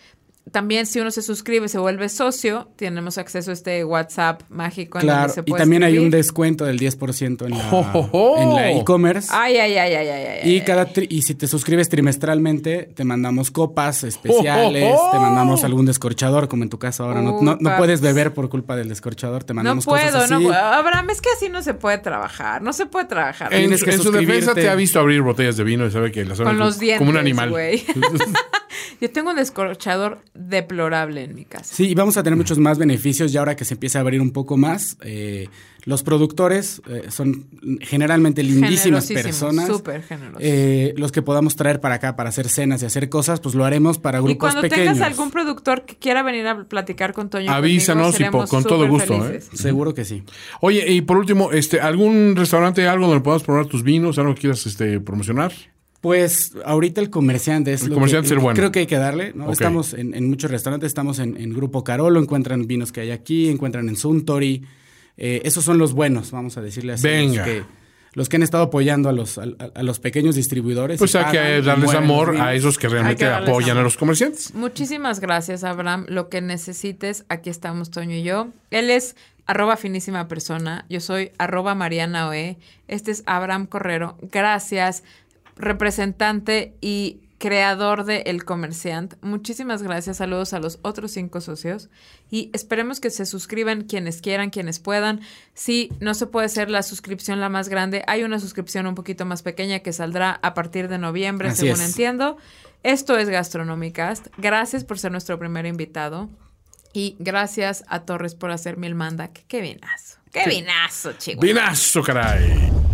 También si uno se suscribe, se vuelve socio, tenemos acceso a este WhatsApp mágico en Claro, donde se y puede también hay un descuento del 10% en la, ¡Jo, jo, jo! en la e-commerce. Ay, ay, ay, ay, ay, ay. Y, ay. cada tri- y si te suscribes trimestralmente, te mandamos copas especiales, ¡Oh, oh, oh! te mandamos algún descorchador, como en tu caso ahora. No, no, no puedes beber por culpa del descorchador, te No mandamos puedo, cosas no así. puedo. Abraham, es que así no se puede trabajar. No se puede trabajar. En, en su defensa te ha visto abrir botellas de vino y sabe que las abre Con como- los dientes, como un animal. [laughs] Yo tengo un descorchador deplorable en mi casa. Sí, y vamos a tener muchos más beneficios ya ahora que se empieza a abrir un poco más. Eh, los productores eh, son generalmente lindísimas personas. súper generosos. Eh, los que podamos traer para acá para hacer cenas y hacer cosas, pues lo haremos para grupos y cuando pequeños. tengas algún productor que quiera venir a platicar con Toño, y Avísanos conmigo, y con todo gusto, felices. Seguro que sí. Oye, y por último, este, ¿algún restaurante, algo donde podamos probar tus vinos, algo que quieras este, promocionar? Pues ahorita el comerciante es El lo comerciante que es el bueno. creo que hay que darle. ¿no? Estamos en, en muchos restaurantes, estamos en, en Grupo Carolo, encuentran vinos que hay aquí, encuentran en Suntory. Eh, esos son los buenos, vamos a decirle así. Venga. Los que, los que han estado apoyando a los, a, a los pequeños distribuidores. Pues hay que darles amor a esos que realmente apoyan amor. a los comerciantes. Muchísimas gracias, Abraham. Lo que necesites, aquí estamos Toño y yo. Él es arroba finísima persona. Yo soy arroba Mariana Oe. Este es Abraham Correro. Gracias, representante y creador de El Comerciante. Muchísimas gracias. Saludos a los otros cinco socios. Y esperemos que se suscriban quienes quieran, quienes puedan. Si no se puede hacer la suscripción la más grande, hay una suscripción un poquito más pequeña que saldrá a partir de noviembre, Así según es. entiendo. Esto es Gastronomicast. Gracias por ser nuestro primer invitado. Y gracias a Torres por hacerme el mandac. Qué vinazo. Qué vinazo, chico. ¡Vinazo, caray!